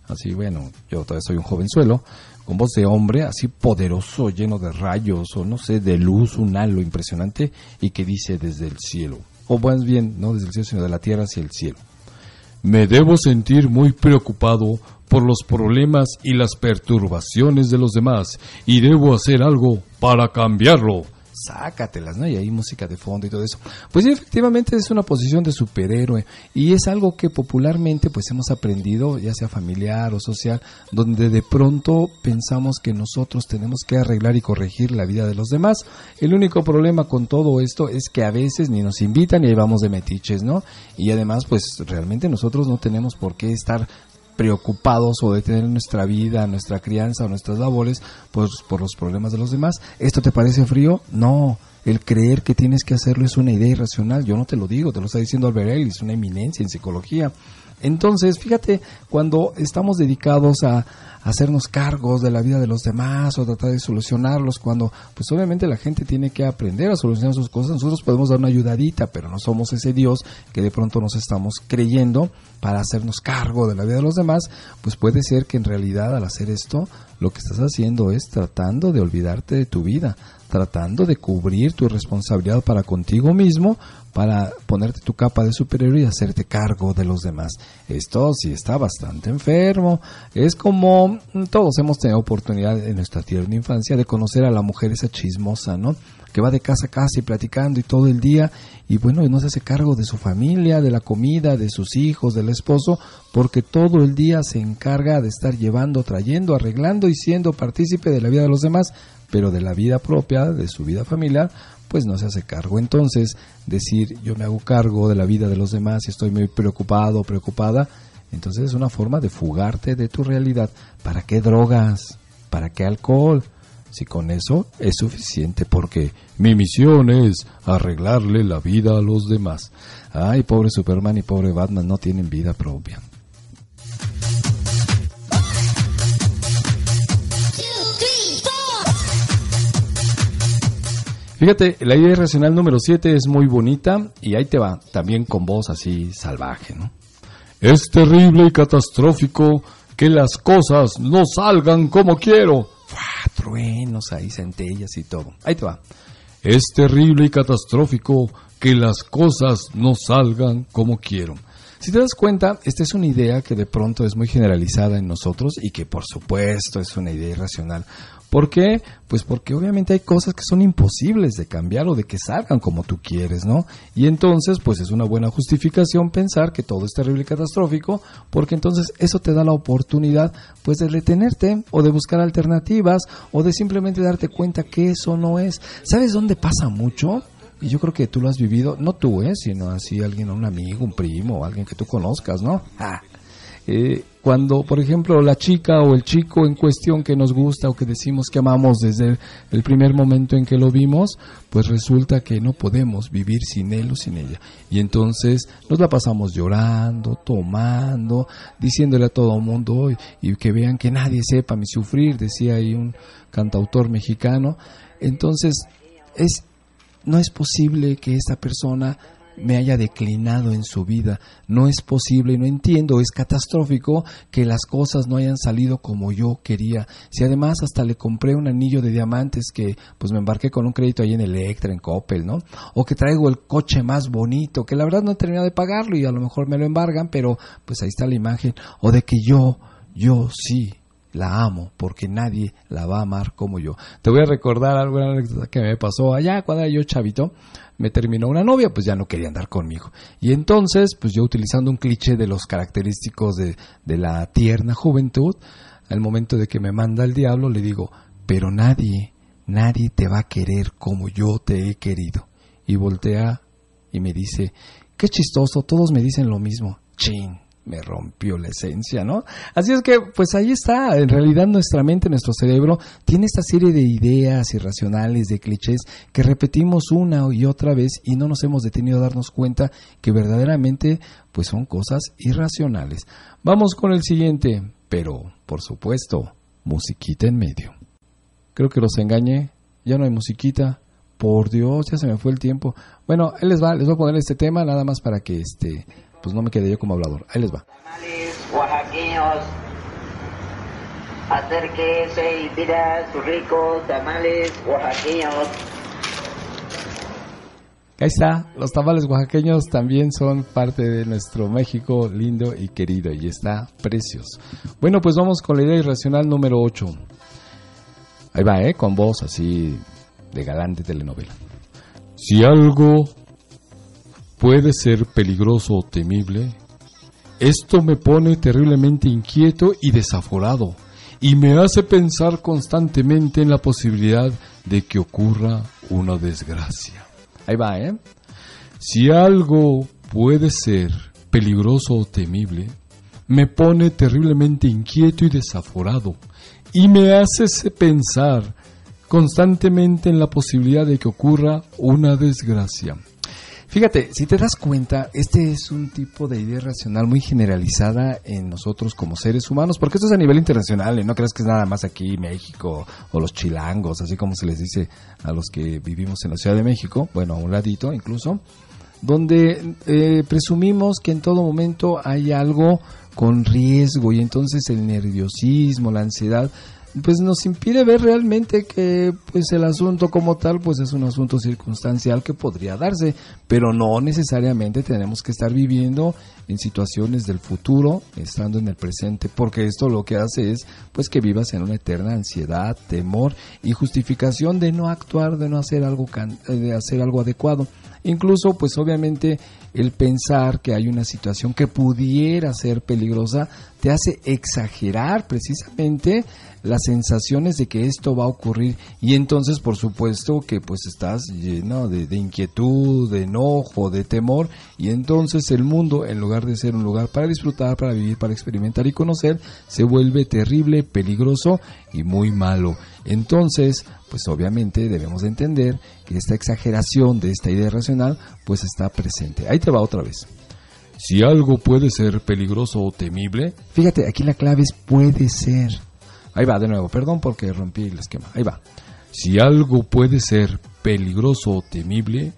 Así, bueno, yo todavía soy un jovenzuelo con voz de hombre, así poderoso, lleno de rayos o no sé, de luz, un halo impresionante y que dice desde el cielo, o más bien, no desde el cielo, sino de la tierra hacia el cielo. Me debo sentir muy preocupado por los problemas y las perturbaciones de los demás y debo hacer algo para cambiarlo sácatelas, ¿no? Y hay música de fondo y todo eso. Pues sí, efectivamente es una posición de superhéroe y es algo que popularmente pues hemos aprendido, ya sea familiar o social, donde de pronto pensamos que nosotros tenemos que arreglar y corregir la vida de los demás. El único problema con todo esto es que a veces ni nos invitan y ahí vamos de metiches, ¿no? Y además pues realmente nosotros no tenemos por qué estar preocupados o de tener nuestra vida, nuestra crianza o nuestras labores pues, por los problemas de los demás. ¿Esto te parece frío? No, el creer que tienes que hacerlo es una idea irracional. Yo no te lo digo, te lo está diciendo Albert Ellis, una eminencia en psicología. Entonces, fíjate, cuando estamos dedicados a, hacernos cargos de la vida de los demás o tratar de solucionarlos, cuando pues obviamente la gente tiene que aprender a solucionar sus cosas, nosotros podemos dar una ayudadita, pero no somos ese Dios que de pronto nos estamos creyendo para hacernos cargo de la vida de los demás, pues puede ser que en realidad al hacer esto lo que estás haciendo es tratando de olvidarte de tu vida, tratando de cubrir tu responsabilidad para contigo mismo, para ponerte tu capa de superior y hacerte cargo de los demás. Esto sí está bastante enfermo. Es como mm, todos hemos tenido oportunidad en nuestra tierna infancia de conocer a la mujer esa chismosa, ¿no? Que va de casa a casa y platicando y todo el día y bueno, no se hace cargo de su familia, de la comida, de sus hijos, del esposo, porque todo el día se encarga de estar llevando, trayendo, arreglando y siendo partícipe de la vida de los demás, pero de la vida propia, de su vida familiar, pues no se hace cargo. Entonces, decir yo me hago cargo de la vida de los demás y estoy muy preocupado preocupada, entonces es una forma de fugarte de tu realidad. ¿Para qué drogas? ¿Para qué alcohol? Si con eso es suficiente porque mi misión es arreglarle la vida a los demás. Ay, pobre Superman y pobre Batman no tienen vida propia. Fíjate, la idea irracional número 7 es muy bonita y ahí te va, también con voz así salvaje, ¿no? Es terrible y catastrófico que las cosas no salgan como quiero. Truenos ahí, centellas y todo. Ahí te va. Es terrible y catastrófico que las cosas no salgan como quiero. Si te das cuenta, esta es una idea que de pronto es muy generalizada en nosotros y que por supuesto es una idea irracional. ¿Por qué? Pues porque obviamente hay cosas que son imposibles de cambiar o de que salgan como tú quieres, ¿no? Y entonces, pues es una buena justificación pensar que todo es terrible y catastrófico, porque entonces eso te da la oportunidad, pues de detenerte o de buscar alternativas o de simplemente darte cuenta que eso no es. ¿Sabes dónde pasa mucho? Y yo creo que tú lo has vivido, no tú, ¿eh? sino así alguien, un amigo, un primo, alguien que tú conozcas, ¿no? Eh, cuando, por ejemplo, la chica o el chico en cuestión que nos gusta o que decimos que amamos desde el primer momento en que lo vimos, pues resulta que no podemos vivir sin él o sin ella. Y entonces nos la pasamos llorando, tomando, diciéndole a todo mundo y, que vean que nadie sepa mi sufrir, decía ahí un cantautor mexicano. Entonces, es, no es posible que esta persona me haya declinado en su vida. No es posible no entiendo, es catastrófico que las cosas no hayan salido como yo quería. Si además hasta le compré un anillo de diamantes que pues me embarqué con un crédito ahí en Electra, en Coppel, ¿no? O que traigo el coche más bonito, que la verdad no he terminado de pagarlo y a lo mejor me lo embargan, pero pues ahí está la imagen. O de que yo, yo sí la amo porque nadie la va a amar como yo. Te voy a recordar alguna anécdota que me pasó allá cuando era yo chavito me terminó una novia, pues ya no quería andar conmigo. Y entonces, pues yo utilizando un cliché de los característicos de, de la tierna juventud, al momento de que me manda el diablo, le digo, pero nadie, nadie te va a querer como yo te he querido. Y voltea y me dice, qué chistoso, todos me dicen lo mismo. Chin, me rompió la esencia, ¿no? Así es que, pues ahí está, en realidad nuestra mente, nuestro cerebro, tiene esta serie de ideas irracionales, de clichés, que repetimos una y otra vez y no nos hemos detenido a darnos cuenta que verdaderamente, pues son cosas irracionales. Vamos con el siguiente, pero, por supuesto, musiquita en medio. Creo que los engañé, ya no hay musiquita, por Dios, ya se me fue el tiempo. Bueno, él les va, les voy a poner este tema nada más para que este pues no me quedé yo como hablador. Ahí les va. Tamales oaxaqueños, acérquese y pida sus ricos tamales oaxaqueños. Ahí está, los tamales oaxaqueños también son parte de nuestro México lindo y querido y está precioso. Bueno, pues vamos con la idea irracional número 8. Ahí va, ¿eh? Con voz así de galante telenovela. Si algo puede ser peligroso o temible, esto me pone terriblemente inquieto y desaforado y me hace pensar constantemente en la posibilidad de que ocurra una desgracia. Ahí va, ¿eh? Si algo puede ser peligroso o temible, me pone terriblemente inquieto y desaforado y me hace pensar constantemente en la posibilidad de que ocurra una desgracia. Fíjate, si te das cuenta, este es un tipo de idea racional muy generalizada en nosotros como seres humanos, porque esto es a nivel internacional, y no creas que es nada más aquí México o los chilangos, así como se les dice a los que vivimos en la Ciudad de México, bueno, a un ladito incluso, donde eh, presumimos que en todo momento hay algo con riesgo y entonces el nerviosismo, la ansiedad pues nos impide ver realmente que pues el asunto como tal pues es un asunto circunstancial que podría darse, pero no necesariamente tenemos que estar viviendo en situaciones del futuro, estando en el presente, porque esto lo que hace es pues que vivas en una eterna ansiedad, temor y justificación de no actuar, de no hacer algo de hacer algo adecuado. Incluso pues obviamente el pensar que hay una situación que pudiera ser peligrosa te hace exagerar precisamente las sensaciones de que esto va a ocurrir y entonces por supuesto que pues estás lleno de, inquietud, de enojo, de temor y entonces el mundo en lugar de ser un lugar para disfrutar, para vivir, para experimentar y conocer, se vuelve terrible, peligroso y muy malo. Entonces, pues obviamente debemos de entender que esta exageración de esta idea racional pues está presente. Ahí te va otra vez. Si algo puede ser peligroso o temible, fíjate, aquí la clave es puede ser. Ahí va de nuevo, perdón porque rompí el esquema. Ahí va. Si algo puede ser peligroso o temible,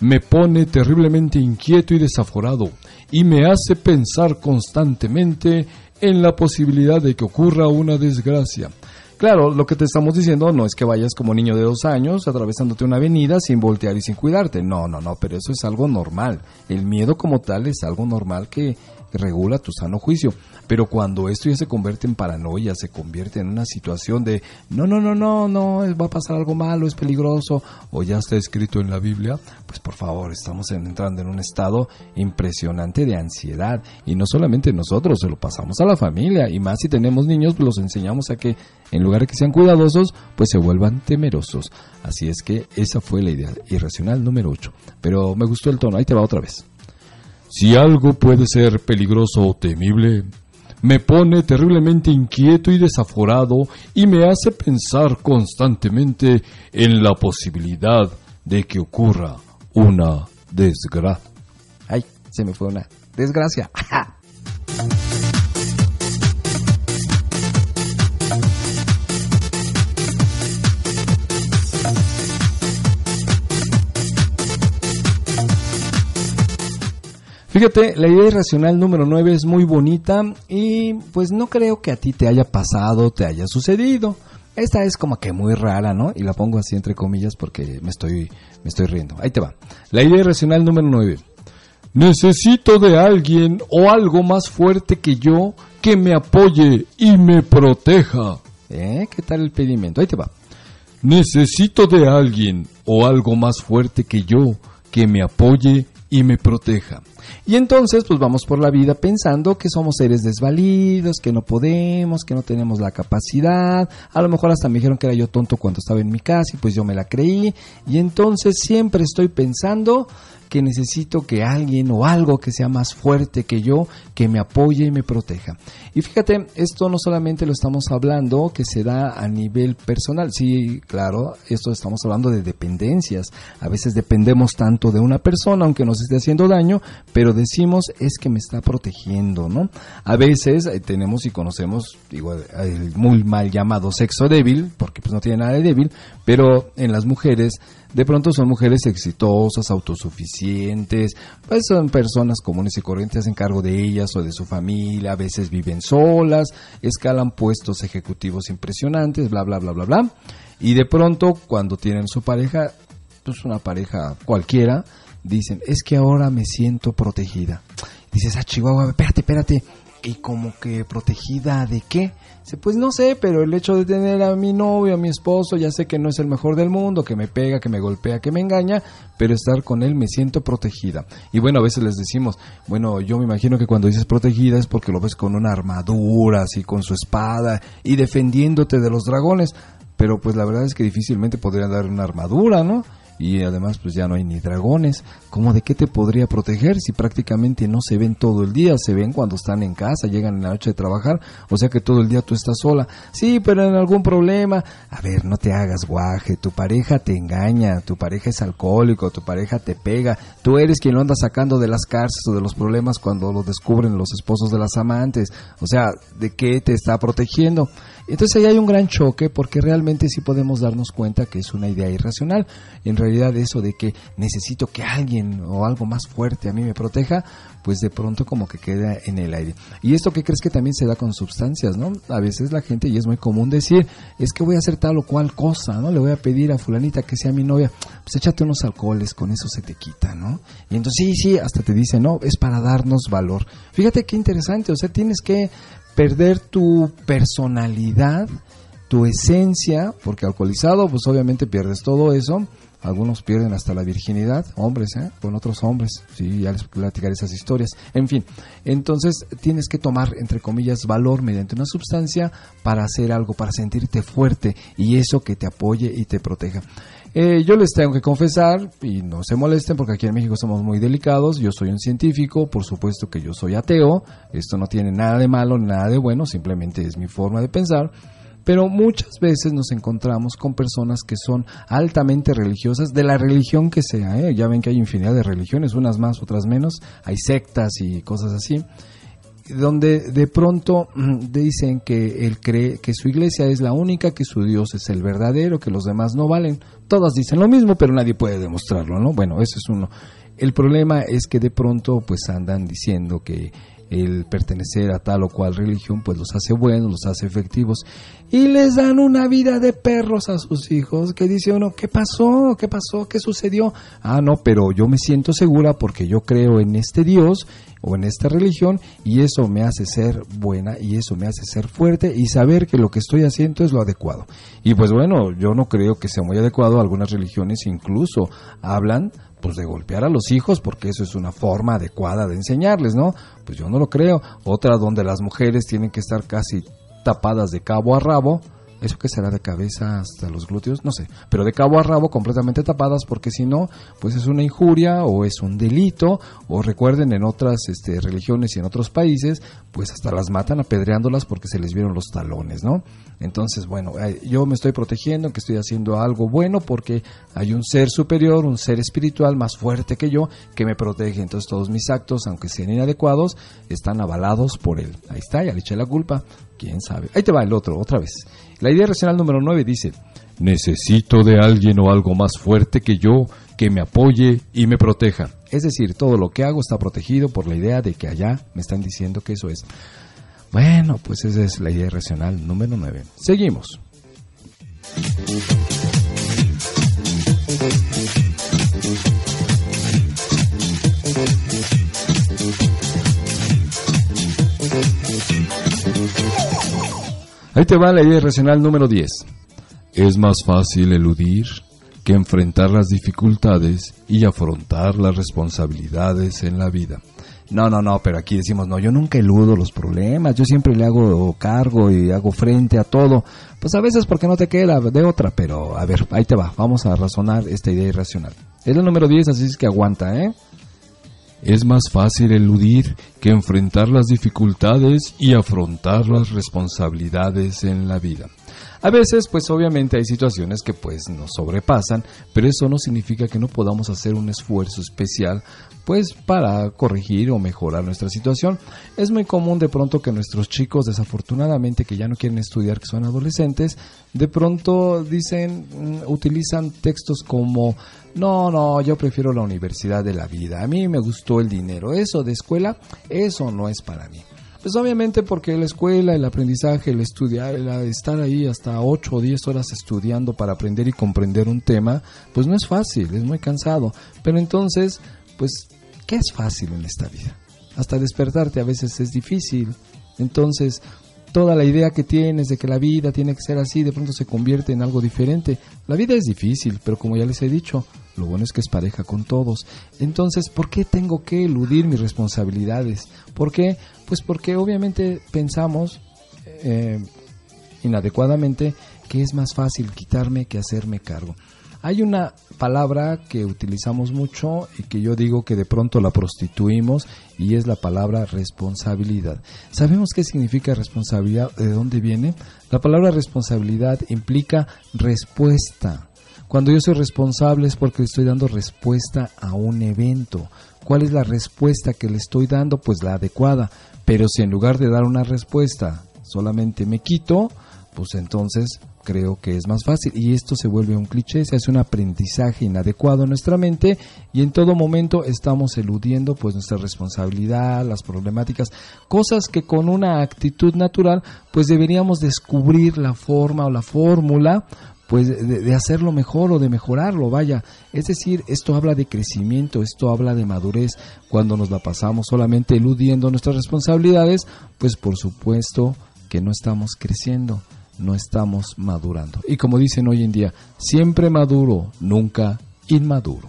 me pone terriblemente inquieto y desaforado y me hace pensar constantemente en la posibilidad de que ocurra una desgracia. Claro, lo que te estamos diciendo no es que vayas como niño de dos años atravesándote una avenida sin voltear y sin cuidarte. No, no, no, pero eso es algo normal. El miedo como tal es algo normal que regula tu sano juicio. Pero cuando esto ya se convierte en paranoia, se convierte en una situación de no, no, no, no, no, va a pasar algo malo, es peligroso, o ya está escrito en la Biblia, pues por favor, estamos entrando en un estado impresionante de ansiedad. Y no solamente nosotros, se lo pasamos a la familia, y más si tenemos niños, pues los enseñamos a que en lugar de que sean cuidadosos, pues se vuelvan temerosos. Así es que esa fue la idea irracional número 8. Pero me gustó el tono, ahí te va otra vez. Si algo puede ser peligroso o temible, me pone terriblemente inquieto y desaforado y me hace pensar constantemente en la posibilidad de que ocurra una desgracia. Ay, se me fue una desgracia. Fíjate, la idea irracional número 9 es muy bonita y pues no creo que a ti te haya pasado, te haya sucedido. Esta es como que muy rara, ¿no? Y la pongo así entre comillas porque me estoy, me estoy riendo. Ahí te va. La idea irracional número 9. Necesito de alguien o algo más fuerte que yo que me apoye y me proteja. ¿Eh? ¿Qué tal el pedimento? Ahí te va. Necesito de alguien o algo más fuerte que yo que me apoye y me proteja. Y entonces, pues vamos por la vida pensando que somos seres desvalidos, que no podemos, que no tenemos la capacidad. A lo mejor hasta me dijeron que era yo tonto cuando estaba en mi casa y pues yo me la creí. Y entonces siempre estoy pensando que necesito que alguien o algo que sea más fuerte que yo, que me apoye y me proteja. Y fíjate, esto no solamente lo estamos hablando que se da a nivel personal, sí, claro, esto estamos hablando de dependencias. A veces dependemos tanto de una persona, aunque nos esté haciendo daño, pero decimos es que me está protegiendo, ¿no? A veces eh, tenemos y conocemos, digo, el muy mal llamado sexo débil, porque pues no tiene nada de débil, pero en las mujeres de pronto son mujeres exitosas, autosuficientes, pues son personas comunes y corrientes, hacen cargo de ellas o de su familia, a veces viven solas, escalan puestos ejecutivos impresionantes, bla, bla, bla, bla, bla. Y de pronto, cuando tienen su pareja, pues una pareja cualquiera, dicen, es que ahora me siento protegida. Dices, ah, Chihuahua, espérate, espérate, y como que protegida de qué? Pues no sé, pero el hecho de tener a mi novio, a mi esposo, ya sé que no es el mejor del mundo, que me pega, que me golpea, que me engaña, pero estar con él me siento protegida. Y bueno, a veces les decimos, bueno, yo me imagino que cuando dices protegida es porque lo ves con una armadura, así con su espada y defendiéndote de los dragones, pero pues la verdad es que difícilmente podrían dar una armadura, ¿no? Y además pues ya no hay ni dragones. ¿Cómo de qué te podría proteger si prácticamente no se ven todo el día? Se ven cuando están en casa, llegan en la noche de trabajar, o sea que todo el día tú estás sola. Sí, pero en algún problema. A ver, no te hagas guaje, tu pareja te engaña, tu pareja es alcohólico, tu pareja te pega, tú eres quien lo anda sacando de las cárceles o de los problemas cuando lo descubren los esposos de las amantes. O sea, ¿de qué te está protegiendo? Entonces ahí hay un gran choque porque realmente sí podemos darnos cuenta que es una idea irracional. En realidad eso de que necesito que alguien o algo más fuerte a mí me proteja, pues de pronto como que queda en el aire. Y esto que crees que también se da con sustancias, ¿no? A veces la gente, y es muy común decir, es que voy a hacer tal o cual cosa, ¿no? Le voy a pedir a fulanita que sea mi novia, pues échate unos alcoholes, con eso se te quita, ¿no? Y entonces sí, sí, hasta te dice, no, es para darnos valor. Fíjate qué interesante, o sea, tienes que perder tu personalidad, tu esencia, porque alcoholizado, pues obviamente pierdes todo eso. Algunos pierden hasta la virginidad, hombres, ¿eh? con otros hombres. Sí, ya les platicaré esas historias. En fin, entonces tienes que tomar, entre comillas, valor mediante una sustancia para hacer algo, para sentirte fuerte y eso que te apoye y te proteja. Eh, yo les tengo que confesar, y no se molesten porque aquí en México somos muy delicados, yo soy un científico, por supuesto que yo soy ateo, esto no tiene nada de malo, nada de bueno, simplemente es mi forma de pensar, pero muchas veces nos encontramos con personas que son altamente religiosas, de la religión que sea, ¿eh? ya ven que hay infinidad de religiones, unas más, otras menos, hay sectas y cosas así, donde de pronto mm, dicen que él cree que su iglesia es la única, que su Dios es el verdadero, que los demás no valen. Todas dicen lo mismo, pero nadie puede demostrarlo, ¿no? Bueno, eso es uno. El problema es que de pronto pues andan diciendo que el pertenecer a tal o cual religión pues los hace buenos, los hace efectivos y les dan una vida de perros a sus hijos que dice uno, ¿qué pasó? ¿Qué pasó? ¿Qué sucedió? Ah, no, pero yo me siento segura porque yo creo en este Dios o en esta religión y eso me hace ser buena y eso me hace ser fuerte y saber que lo que estoy haciendo es lo adecuado. Y pues bueno, yo no creo que sea muy adecuado, algunas religiones incluso hablan pues de golpear a los hijos porque eso es una forma adecuada de enseñarles, ¿no? Pues yo no lo creo. Otra donde las mujeres tienen que estar casi tapadas de cabo a rabo ¿Eso que será de cabeza hasta los glúteos? No sé. Pero de cabo a rabo completamente tapadas porque si no, pues es una injuria o es un delito. O recuerden en otras este, religiones y en otros países, pues hasta las matan apedreándolas porque se les vieron los talones, ¿no? Entonces, bueno, yo me estoy protegiendo, que estoy haciendo algo bueno porque hay un ser superior, un ser espiritual más fuerte que yo que me protege. Entonces todos mis actos, aunque sean inadecuados, están avalados por él. Ahí está, ya le eché la culpa. ¿Quién sabe? Ahí te va el otro, otra vez. La idea racional número 9 dice, necesito de alguien o algo más fuerte que yo que me apoye y me proteja. Es decir, todo lo que hago está protegido por la idea de que allá me están diciendo que eso es. Bueno, pues esa es la idea racional número 9. Seguimos. Ahí te va la idea racional número 10. Es más fácil eludir que enfrentar las dificultades y afrontar las responsabilidades en la vida. No, no, no, pero aquí decimos, no, yo nunca eludo los problemas, yo siempre le hago cargo y hago frente a todo. Pues a veces porque no te queda de otra, pero a ver, ahí te va, vamos a razonar esta idea irracional. Es el número 10, así es que aguanta, ¿eh? Es más fácil eludir que enfrentar las dificultades y afrontar las responsabilidades en la vida. A veces, pues obviamente hay situaciones que pues nos sobrepasan, pero eso no significa que no podamos hacer un esfuerzo especial pues para corregir o mejorar nuestra situación. Es muy común de pronto que nuestros chicos, desafortunadamente, que ya no quieren estudiar, que son adolescentes, de pronto dicen, mm, utilizan textos como, no, no, yo prefiero la universidad de la vida, a mí me gustó el dinero, eso de escuela, eso no es para mí. Pues obviamente porque la escuela, el aprendizaje, el estudiar, el estar ahí hasta 8 o 10 horas estudiando para aprender y comprender un tema, pues no es fácil, es muy cansado. Pero entonces, pues ¿Qué es fácil en esta vida? Hasta despertarte a veces es difícil. Entonces, toda la idea que tienes de que la vida tiene que ser así, de pronto se convierte en algo diferente. La vida es difícil, pero como ya les he dicho, lo bueno es que es pareja con todos. Entonces, ¿por qué tengo que eludir mis responsabilidades? ¿Por qué? Pues porque obviamente pensamos eh, inadecuadamente que es más fácil quitarme que hacerme cargo. Hay una palabra que utilizamos mucho y que yo digo que de pronto la prostituimos y es la palabra responsabilidad. ¿Sabemos qué significa responsabilidad? ¿De dónde viene? La palabra responsabilidad implica respuesta. Cuando yo soy responsable es porque estoy dando respuesta a un evento. ¿Cuál es la respuesta que le estoy dando? Pues la adecuada. Pero si en lugar de dar una respuesta solamente me quito, pues entonces creo que es más fácil y esto se vuelve un cliché, se hace un aprendizaje inadecuado en nuestra mente y en todo momento estamos eludiendo pues nuestra responsabilidad, las problemáticas, cosas que con una actitud natural pues deberíamos descubrir la forma o la fórmula pues de, de, hacerlo mejor o de mejorarlo, vaya. Es decir, esto habla de crecimiento, esto habla de madurez. Cuando nos la pasamos solamente eludiendo nuestras responsabilidades, pues por supuesto que no estamos creciendo no estamos madurando. Y como dicen hoy en día, siempre maduro, nunca inmaduro.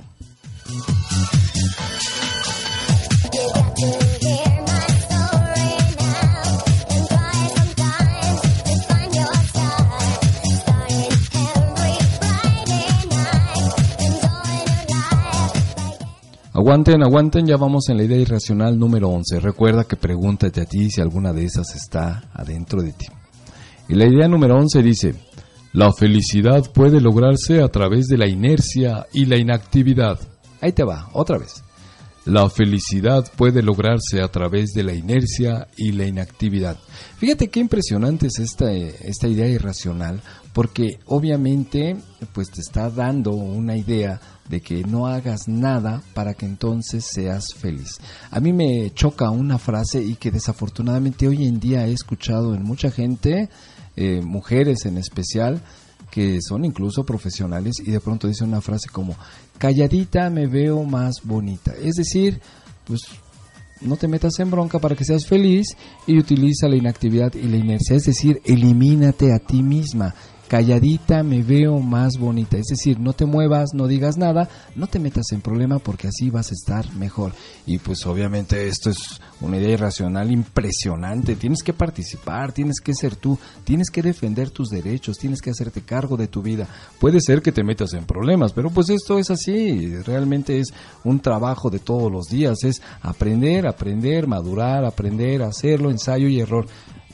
Aguanten, aguanten, ya vamos en la idea irracional número 11. Recuerda que pregúntate a ti si alguna de esas está adentro de ti. Y la idea número 11 dice, la felicidad puede lograrse a través de la inercia y la inactividad. Ahí te va, otra vez. La felicidad puede lograrse a través de la inercia y la inactividad. Fíjate qué impresionante es esta, esta idea irracional, porque obviamente pues te está dando una idea de que no hagas nada para que entonces seas feliz. A mí me choca una frase y que desafortunadamente hoy en día he escuchado en mucha gente, eh, mujeres en especial, que son incluso profesionales y de pronto dicen una frase como, calladita me veo más bonita. Es decir, pues no te metas en bronca para que seas feliz y utiliza la inactividad y la inercia. Es decir, elimínate a ti misma calladita me veo más bonita. Es decir, no te muevas, no digas nada, no te metas en problema porque así vas a estar mejor. Y pues obviamente esto es una idea irracional impresionante. Tienes que participar, tienes que ser tú, tienes que defender tus derechos, tienes que hacerte cargo de tu vida. Puede ser que te metas en problemas, pero pues esto es así. Realmente es un trabajo de todos los días. Es aprender, aprender, madurar, aprender, hacerlo, ensayo y error.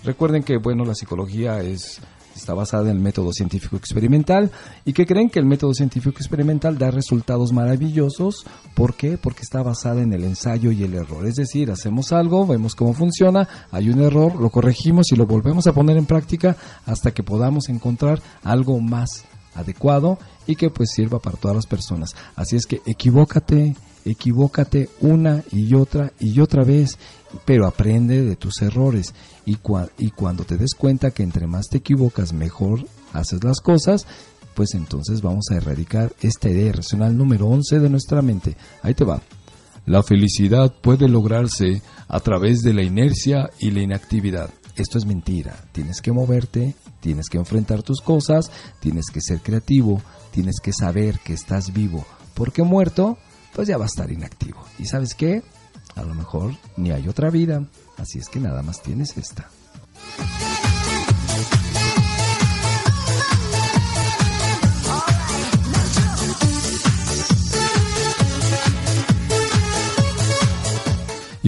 Recuerden que, bueno, la psicología es está basada en el método científico experimental y que creen que el método científico experimental da resultados maravillosos. ¿Por qué? Porque está basada en el ensayo y el error. Es decir, hacemos algo, vemos cómo funciona, hay un error, lo corregimos y lo volvemos a poner en práctica hasta que podamos encontrar algo más adecuado y que pues sirva para todas las personas. Así es que equivócate, equivócate una y otra y otra vez, pero aprende de tus errores y, y cuando te des cuenta que entre más te equivocas, mejor haces las cosas, pues entonces vamos a erradicar esta idea irracional número 11 de nuestra mente. Ahí te va. La felicidad puede lograrse a través de la inercia y la inactividad. Esto es mentira. Tienes que moverte, tienes que enfrentar tus cosas, tienes que ser creativo, tienes que saber que estás vivo. Porque muerto, pues ya va a estar inactivo. ¿Y sabes qué? A lo mejor ni hay otra vida, así es que nada más tienes esta.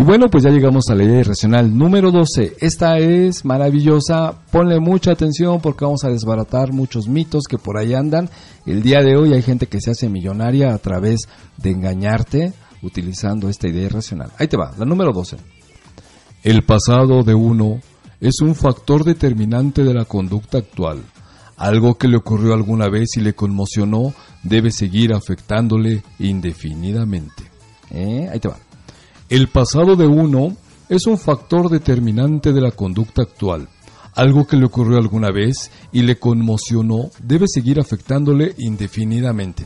Y bueno, pues ya llegamos a la idea irracional número 12. Esta es maravillosa. Ponle mucha atención porque vamos a desbaratar muchos mitos que por ahí andan. El día de hoy hay gente que se hace millonaria a través de engañarte, utilizando esta idea irracional. Ahí te va, la número 12. El pasado de uno es un factor determinante de la conducta actual. Algo que le ocurrió alguna vez y le conmocionó debe seguir afectándole indefinidamente. ¿Eh? Ahí te va. El pasado de uno es un factor determinante de la conducta actual. Algo que le ocurrió alguna vez y le conmocionó debe seguir afectándole indefinidamente.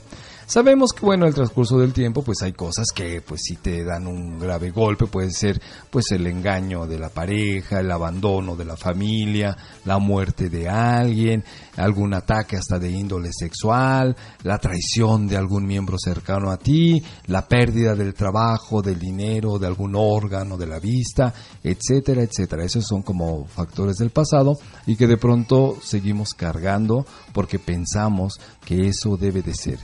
Sabemos que bueno, el transcurso del tiempo pues hay cosas que pues sí te dan un grave golpe, puede ser pues el engaño de la pareja, el abandono de la familia, la muerte de alguien, algún ataque hasta de índole sexual, la traición de algún miembro cercano a ti, la pérdida del trabajo, del dinero, de algún órgano, de la vista, etcétera, etcétera. Esos son como factores del pasado y que de pronto seguimos cargando porque pensamos que eso debe de ser.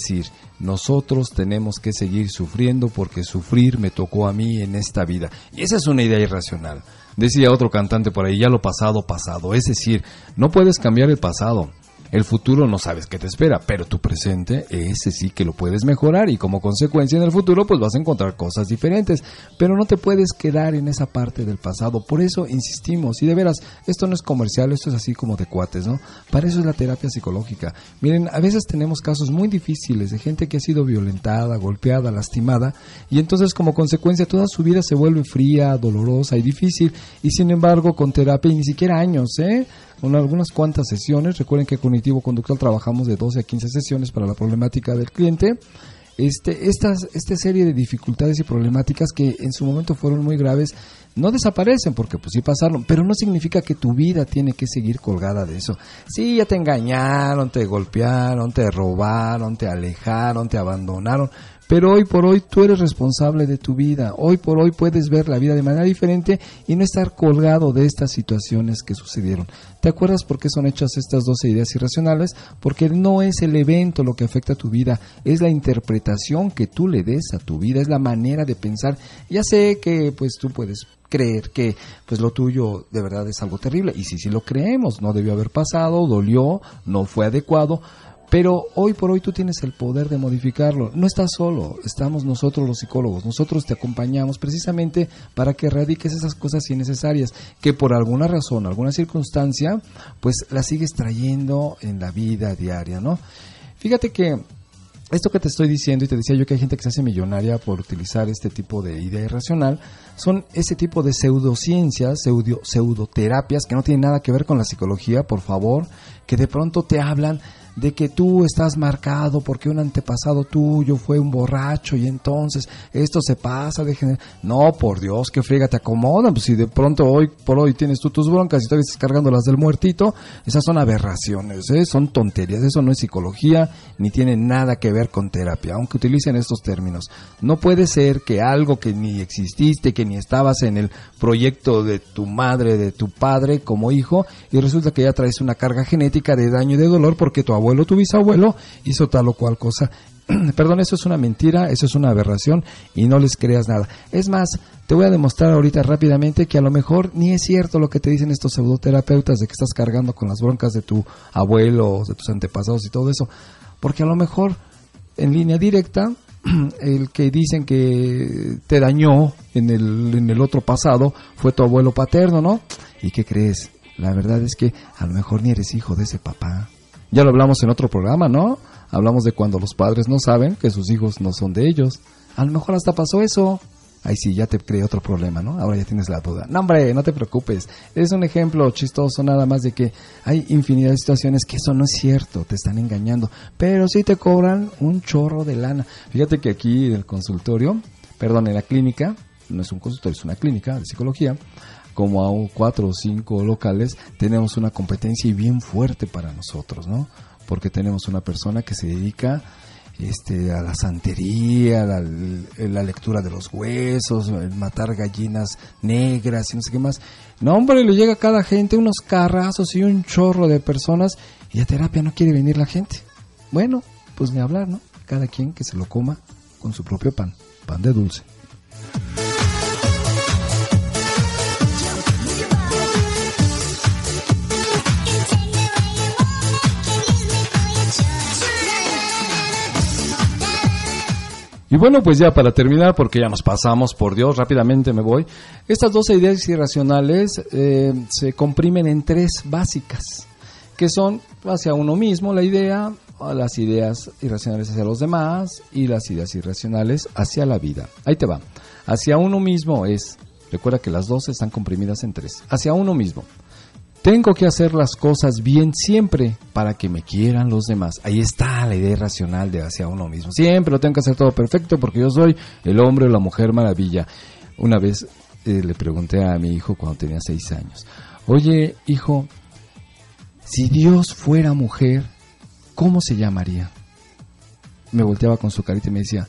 Decir, nosotros tenemos que seguir sufriendo porque sufrir me tocó a mí en esta vida. Y esa es una idea irracional. Decía otro cantante por ahí, ya lo pasado, pasado. Es decir, no puedes cambiar el pasado. El futuro no sabes qué te espera, pero tu presente, ese sí que lo puedes mejorar y como consecuencia en el futuro pues vas a encontrar cosas diferentes, pero no te puedes quedar en esa parte del pasado. Por eso insistimos, y de veras, esto no es comercial, esto es así como de cuates, ¿no? Para eso es la terapia psicológica. Miren, a veces tenemos casos muy difíciles de gente que ha sido violentada, golpeada, lastimada, y entonces como consecuencia toda su vida se vuelve fría, dolorosa y difícil, y sin embargo con terapia ni siquiera años, ¿eh? Con algunas cuantas sesiones. Recuerden que Cognitivo Conductual trabajamos de 12 a 15 sesiones para la problemática del cliente. Este, estas, esta serie de dificultades y problemáticas que en su momento fueron muy graves no desaparecen porque pues sí pasaron, pero no significa que tu vida tiene que seguir colgada de eso. Sí, ya te engañaron, te golpearon, te robaron, te alejaron, te abandonaron, pero hoy por hoy tú eres responsable de tu vida. Hoy por hoy puedes ver la vida de manera diferente y no estar colgado de estas situaciones que sucedieron. ¿Te acuerdas por qué son hechas estas 12 ideas irracionales? Porque no es el evento lo que afecta a tu vida, es la interpretación que tú le des a tu vida, es la manera de pensar. Ya sé que pues tú puedes creer que pues lo tuyo de verdad es algo terrible y si sí, sí lo creemos, no debió haber pasado, dolió, no fue adecuado, pero hoy por hoy tú tienes el poder de modificarlo. No estás solo, estamos nosotros los psicólogos. Nosotros te acompañamos precisamente para que erradiques esas cosas innecesarias que por alguna razón, alguna circunstancia, pues las sigues trayendo en la vida diaria, ¿no? Fíjate que esto que te estoy diciendo y te decía yo que hay gente que se hace millonaria por utilizar este tipo de idea irracional, son ese tipo de pseudociencias, pseudo, pseudoterapias que no tienen nada que ver con la psicología, por favor, que de pronto te hablan de que tú estás marcado porque un antepasado tuyo fue un borracho y entonces esto se pasa de No, por Dios, que friega, te acomodan. Pues si de pronto hoy por hoy tienes tú tus broncas y todavía estás cargando las del muertito, esas son aberraciones, ¿eh? son tonterías. Eso no es psicología ni tiene nada que ver con terapia, aunque utilicen estos términos. No puede ser que algo que ni exististe, que ni estabas en el proyecto de tu madre, de tu padre como hijo, y resulta que ya traes una carga genética de daño y de dolor porque tu abuelo abuelo, tu bisabuelo, hizo tal o cual cosa. Perdón, eso es una mentira, eso es una aberración y no les creas nada. Es más, te voy a demostrar ahorita rápidamente que a lo mejor ni es cierto lo que te dicen estos pseudoterapeutas de que estás cargando con las broncas de tu abuelo, de tus antepasados y todo eso. Porque a lo mejor en línea directa, el que dicen que te dañó en el, en el otro pasado fue tu abuelo paterno, ¿no? ¿Y qué crees? La verdad es que a lo mejor ni eres hijo de ese papá. Ya lo hablamos en otro programa, ¿no? Hablamos de cuando los padres no saben que sus hijos no son de ellos. A lo mejor hasta pasó eso. Ahí sí, ya te creé otro problema, ¿no? Ahora ya tienes la duda. No, hombre, no te preocupes. Es un ejemplo chistoso nada más de que hay infinidad de situaciones que eso no es cierto, te están engañando. Pero sí te cobran un chorro de lana. Fíjate que aquí en el consultorio, perdón, en la clínica, no es un consultorio, es una clínica de psicología, como a cuatro o cinco locales, tenemos una competencia bien fuerte para nosotros, ¿no? Porque tenemos una persona que se dedica este, a la santería, a la, lectura de los huesos, el matar gallinas negras y no sé qué más. No, hombre, le llega a cada gente unos carrazos y un chorro de personas y a terapia no quiere venir la gente. Bueno, pues ni hablar, ¿no? Cada quien que se lo coma con su propio pan, pan de dulce. Y bueno, pues ya para terminar, porque ya nos pasamos, por Dios, rápidamente me voy. Estas dos ideas irracionales eh, se comprimen en tres básicas, que son hacia uno mismo la idea, las ideas irracionales hacia los demás y las ideas irracionales hacia la vida. Ahí te va. Hacia uno mismo es, recuerda que las dos están comprimidas en tres, hacia uno mismo Tengo que hacer las cosas bien siempre para que me quieran los demás. Ahí está la idea irracional de hacia uno mismo. Siempre lo tengo que hacer todo perfecto porque yo soy el hombre o la mujer maravilla. Una vez eh, le pregunté a mi hijo cuando tenía seis años, oye hijo, si Dios fuera mujer, ¿cómo se llamaría? Me volteaba con su carita y me decía,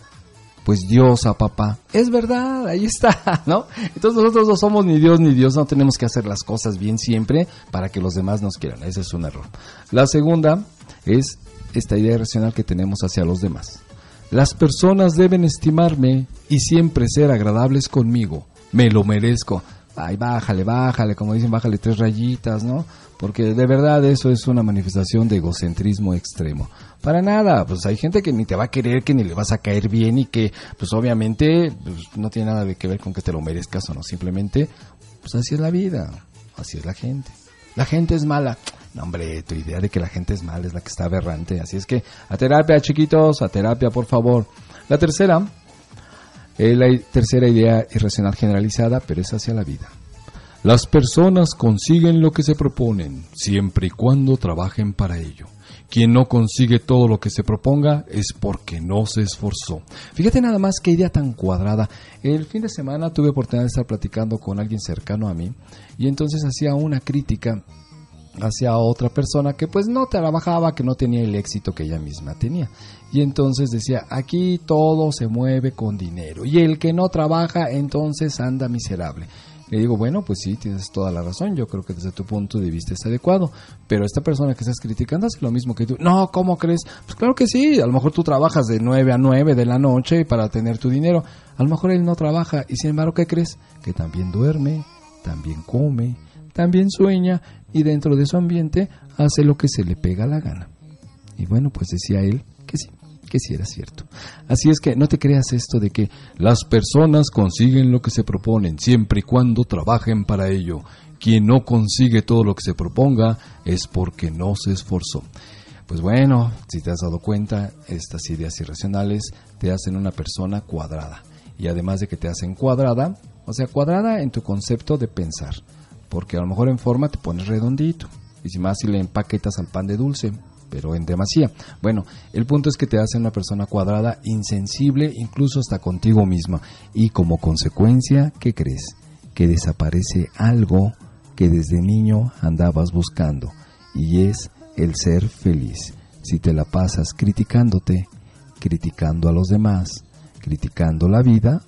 pues Dios a papá. Es verdad, ahí está, ¿no? Entonces nosotros no somos ni Dios ni Dios, no tenemos que hacer las cosas bien siempre para que los demás nos quieran. Ese es un error. La segunda es esta idea racional que tenemos hacia los demás. Las personas deben estimarme y siempre ser agradables conmigo. Me lo merezco. Ay, bájale, bájale, como dicen, bájale tres rayitas, ¿no? Porque de verdad eso es una manifestación de egocentrismo extremo. Para nada, pues hay gente que ni te va a querer, que ni le vas a caer bien y que pues obviamente pues, no tiene nada de que ver con que te lo merezcas o no, simplemente pues así es la vida, así es la gente. La gente es mala. No, hombre, tu idea de que la gente es mala es la que está aberrante. Así es que a terapia, chiquitos, a terapia, por favor. La tercera, eh, la tercera idea irracional generalizada, pero es hacia la vida. Las personas consiguen lo que se proponen, siempre y cuando trabajen para ello. Quien no consigue todo lo que se proponga es porque no se esforzó. Fíjate nada más qué idea tan cuadrada. El fin de semana tuve oportunidad de estar platicando con alguien cercano a mí y entonces hacía una crítica hacia otra persona que pues no trabajaba, que no tenía el éxito que ella misma tenía. Y entonces decía, aquí todo se mueve con dinero y el que no trabaja entonces anda miserable. Le digo, bueno, pues sí, tienes toda la razón, yo creo que desde tu punto de vista es adecuado, pero esta persona que estás criticando hace lo mismo que tú. No, ¿cómo crees? Pues claro que sí, a lo mejor tú trabajas de 9 a 9 de la noche para tener tu dinero, a lo mejor él no trabaja y sin embargo, ¿qué crees? Que también duerme, también come, también sueña y dentro de su ambiente hace lo que se le pega la gana. Y bueno, pues decía él que sí era cierto. Así es que no te creas esto de que las personas consiguen lo que se proponen siempre y cuando trabajen para ello. Quien no consigue todo lo que se proponga es porque no se esforzó. Pues bueno, si te has dado cuenta, estas ideas irracionales te hacen una persona cuadrada. Y además de que te hacen cuadrada, o sea, cuadrada en tu concepto de pensar. Porque a lo mejor en forma te pones redondito. Y si más si le empaquetas al pan de dulce, pero en demasía. Bueno, el punto es que te hace una persona cuadrada, insensible, incluso hasta contigo misma. Y como consecuencia, ¿qué crees? Que desaparece algo que desde niño andabas buscando, y es el ser feliz. Si te la pasas criticándote, criticando a los demás, criticando la vida,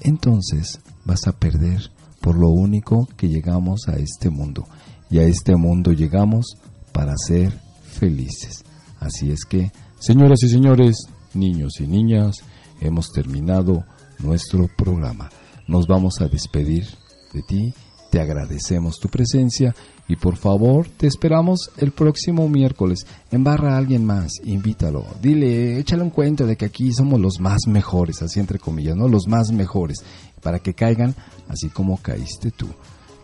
entonces vas a perder por lo único que llegamos a este mundo. Y a este mundo llegamos para ser felices. Así es que, señoras y señores, niños y niñas, hemos terminado nuestro programa. Nos vamos a despedir de ti, te agradecemos tu presencia y por favor te esperamos el próximo miércoles. Embarra a alguien más, invítalo, dile, échale un cuento de que aquí somos los más mejores, así entre comillas, ¿no? Los más mejores, para que caigan así como caíste tú.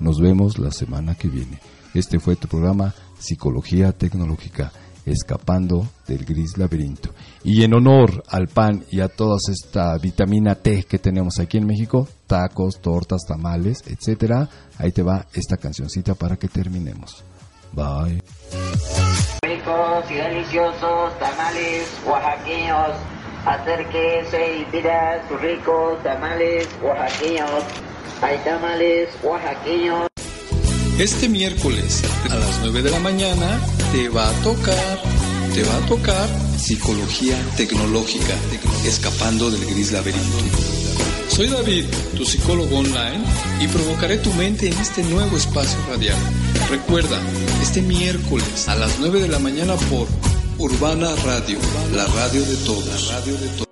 Nos vemos la semana que viene. Este fue tu programa Psicología Tecnológica, escapando del gris laberinto. Y en honor al pan y a toda esta vitamina T que tenemos aquí en México, tacos, tortas, tamales, etcétera, ahí te va esta cancioncita para que terminemos. Bye. Ricos y deliciosos tamales oaxaqueños. Acérquese y pida sus ricos tamales oaxaqueños. Hay tamales oaxaqueños. Este miércoles a las 9 de la mañana te va a tocar, te va a tocar psicología tecnológica, escapando del gris laberinto. Soy David, tu psicólogo online, y provocaré tu mente en este nuevo espacio radial. Recuerda, este miércoles a las 9 de la mañana por Urbana Radio, la radio de todos. La radio de todos.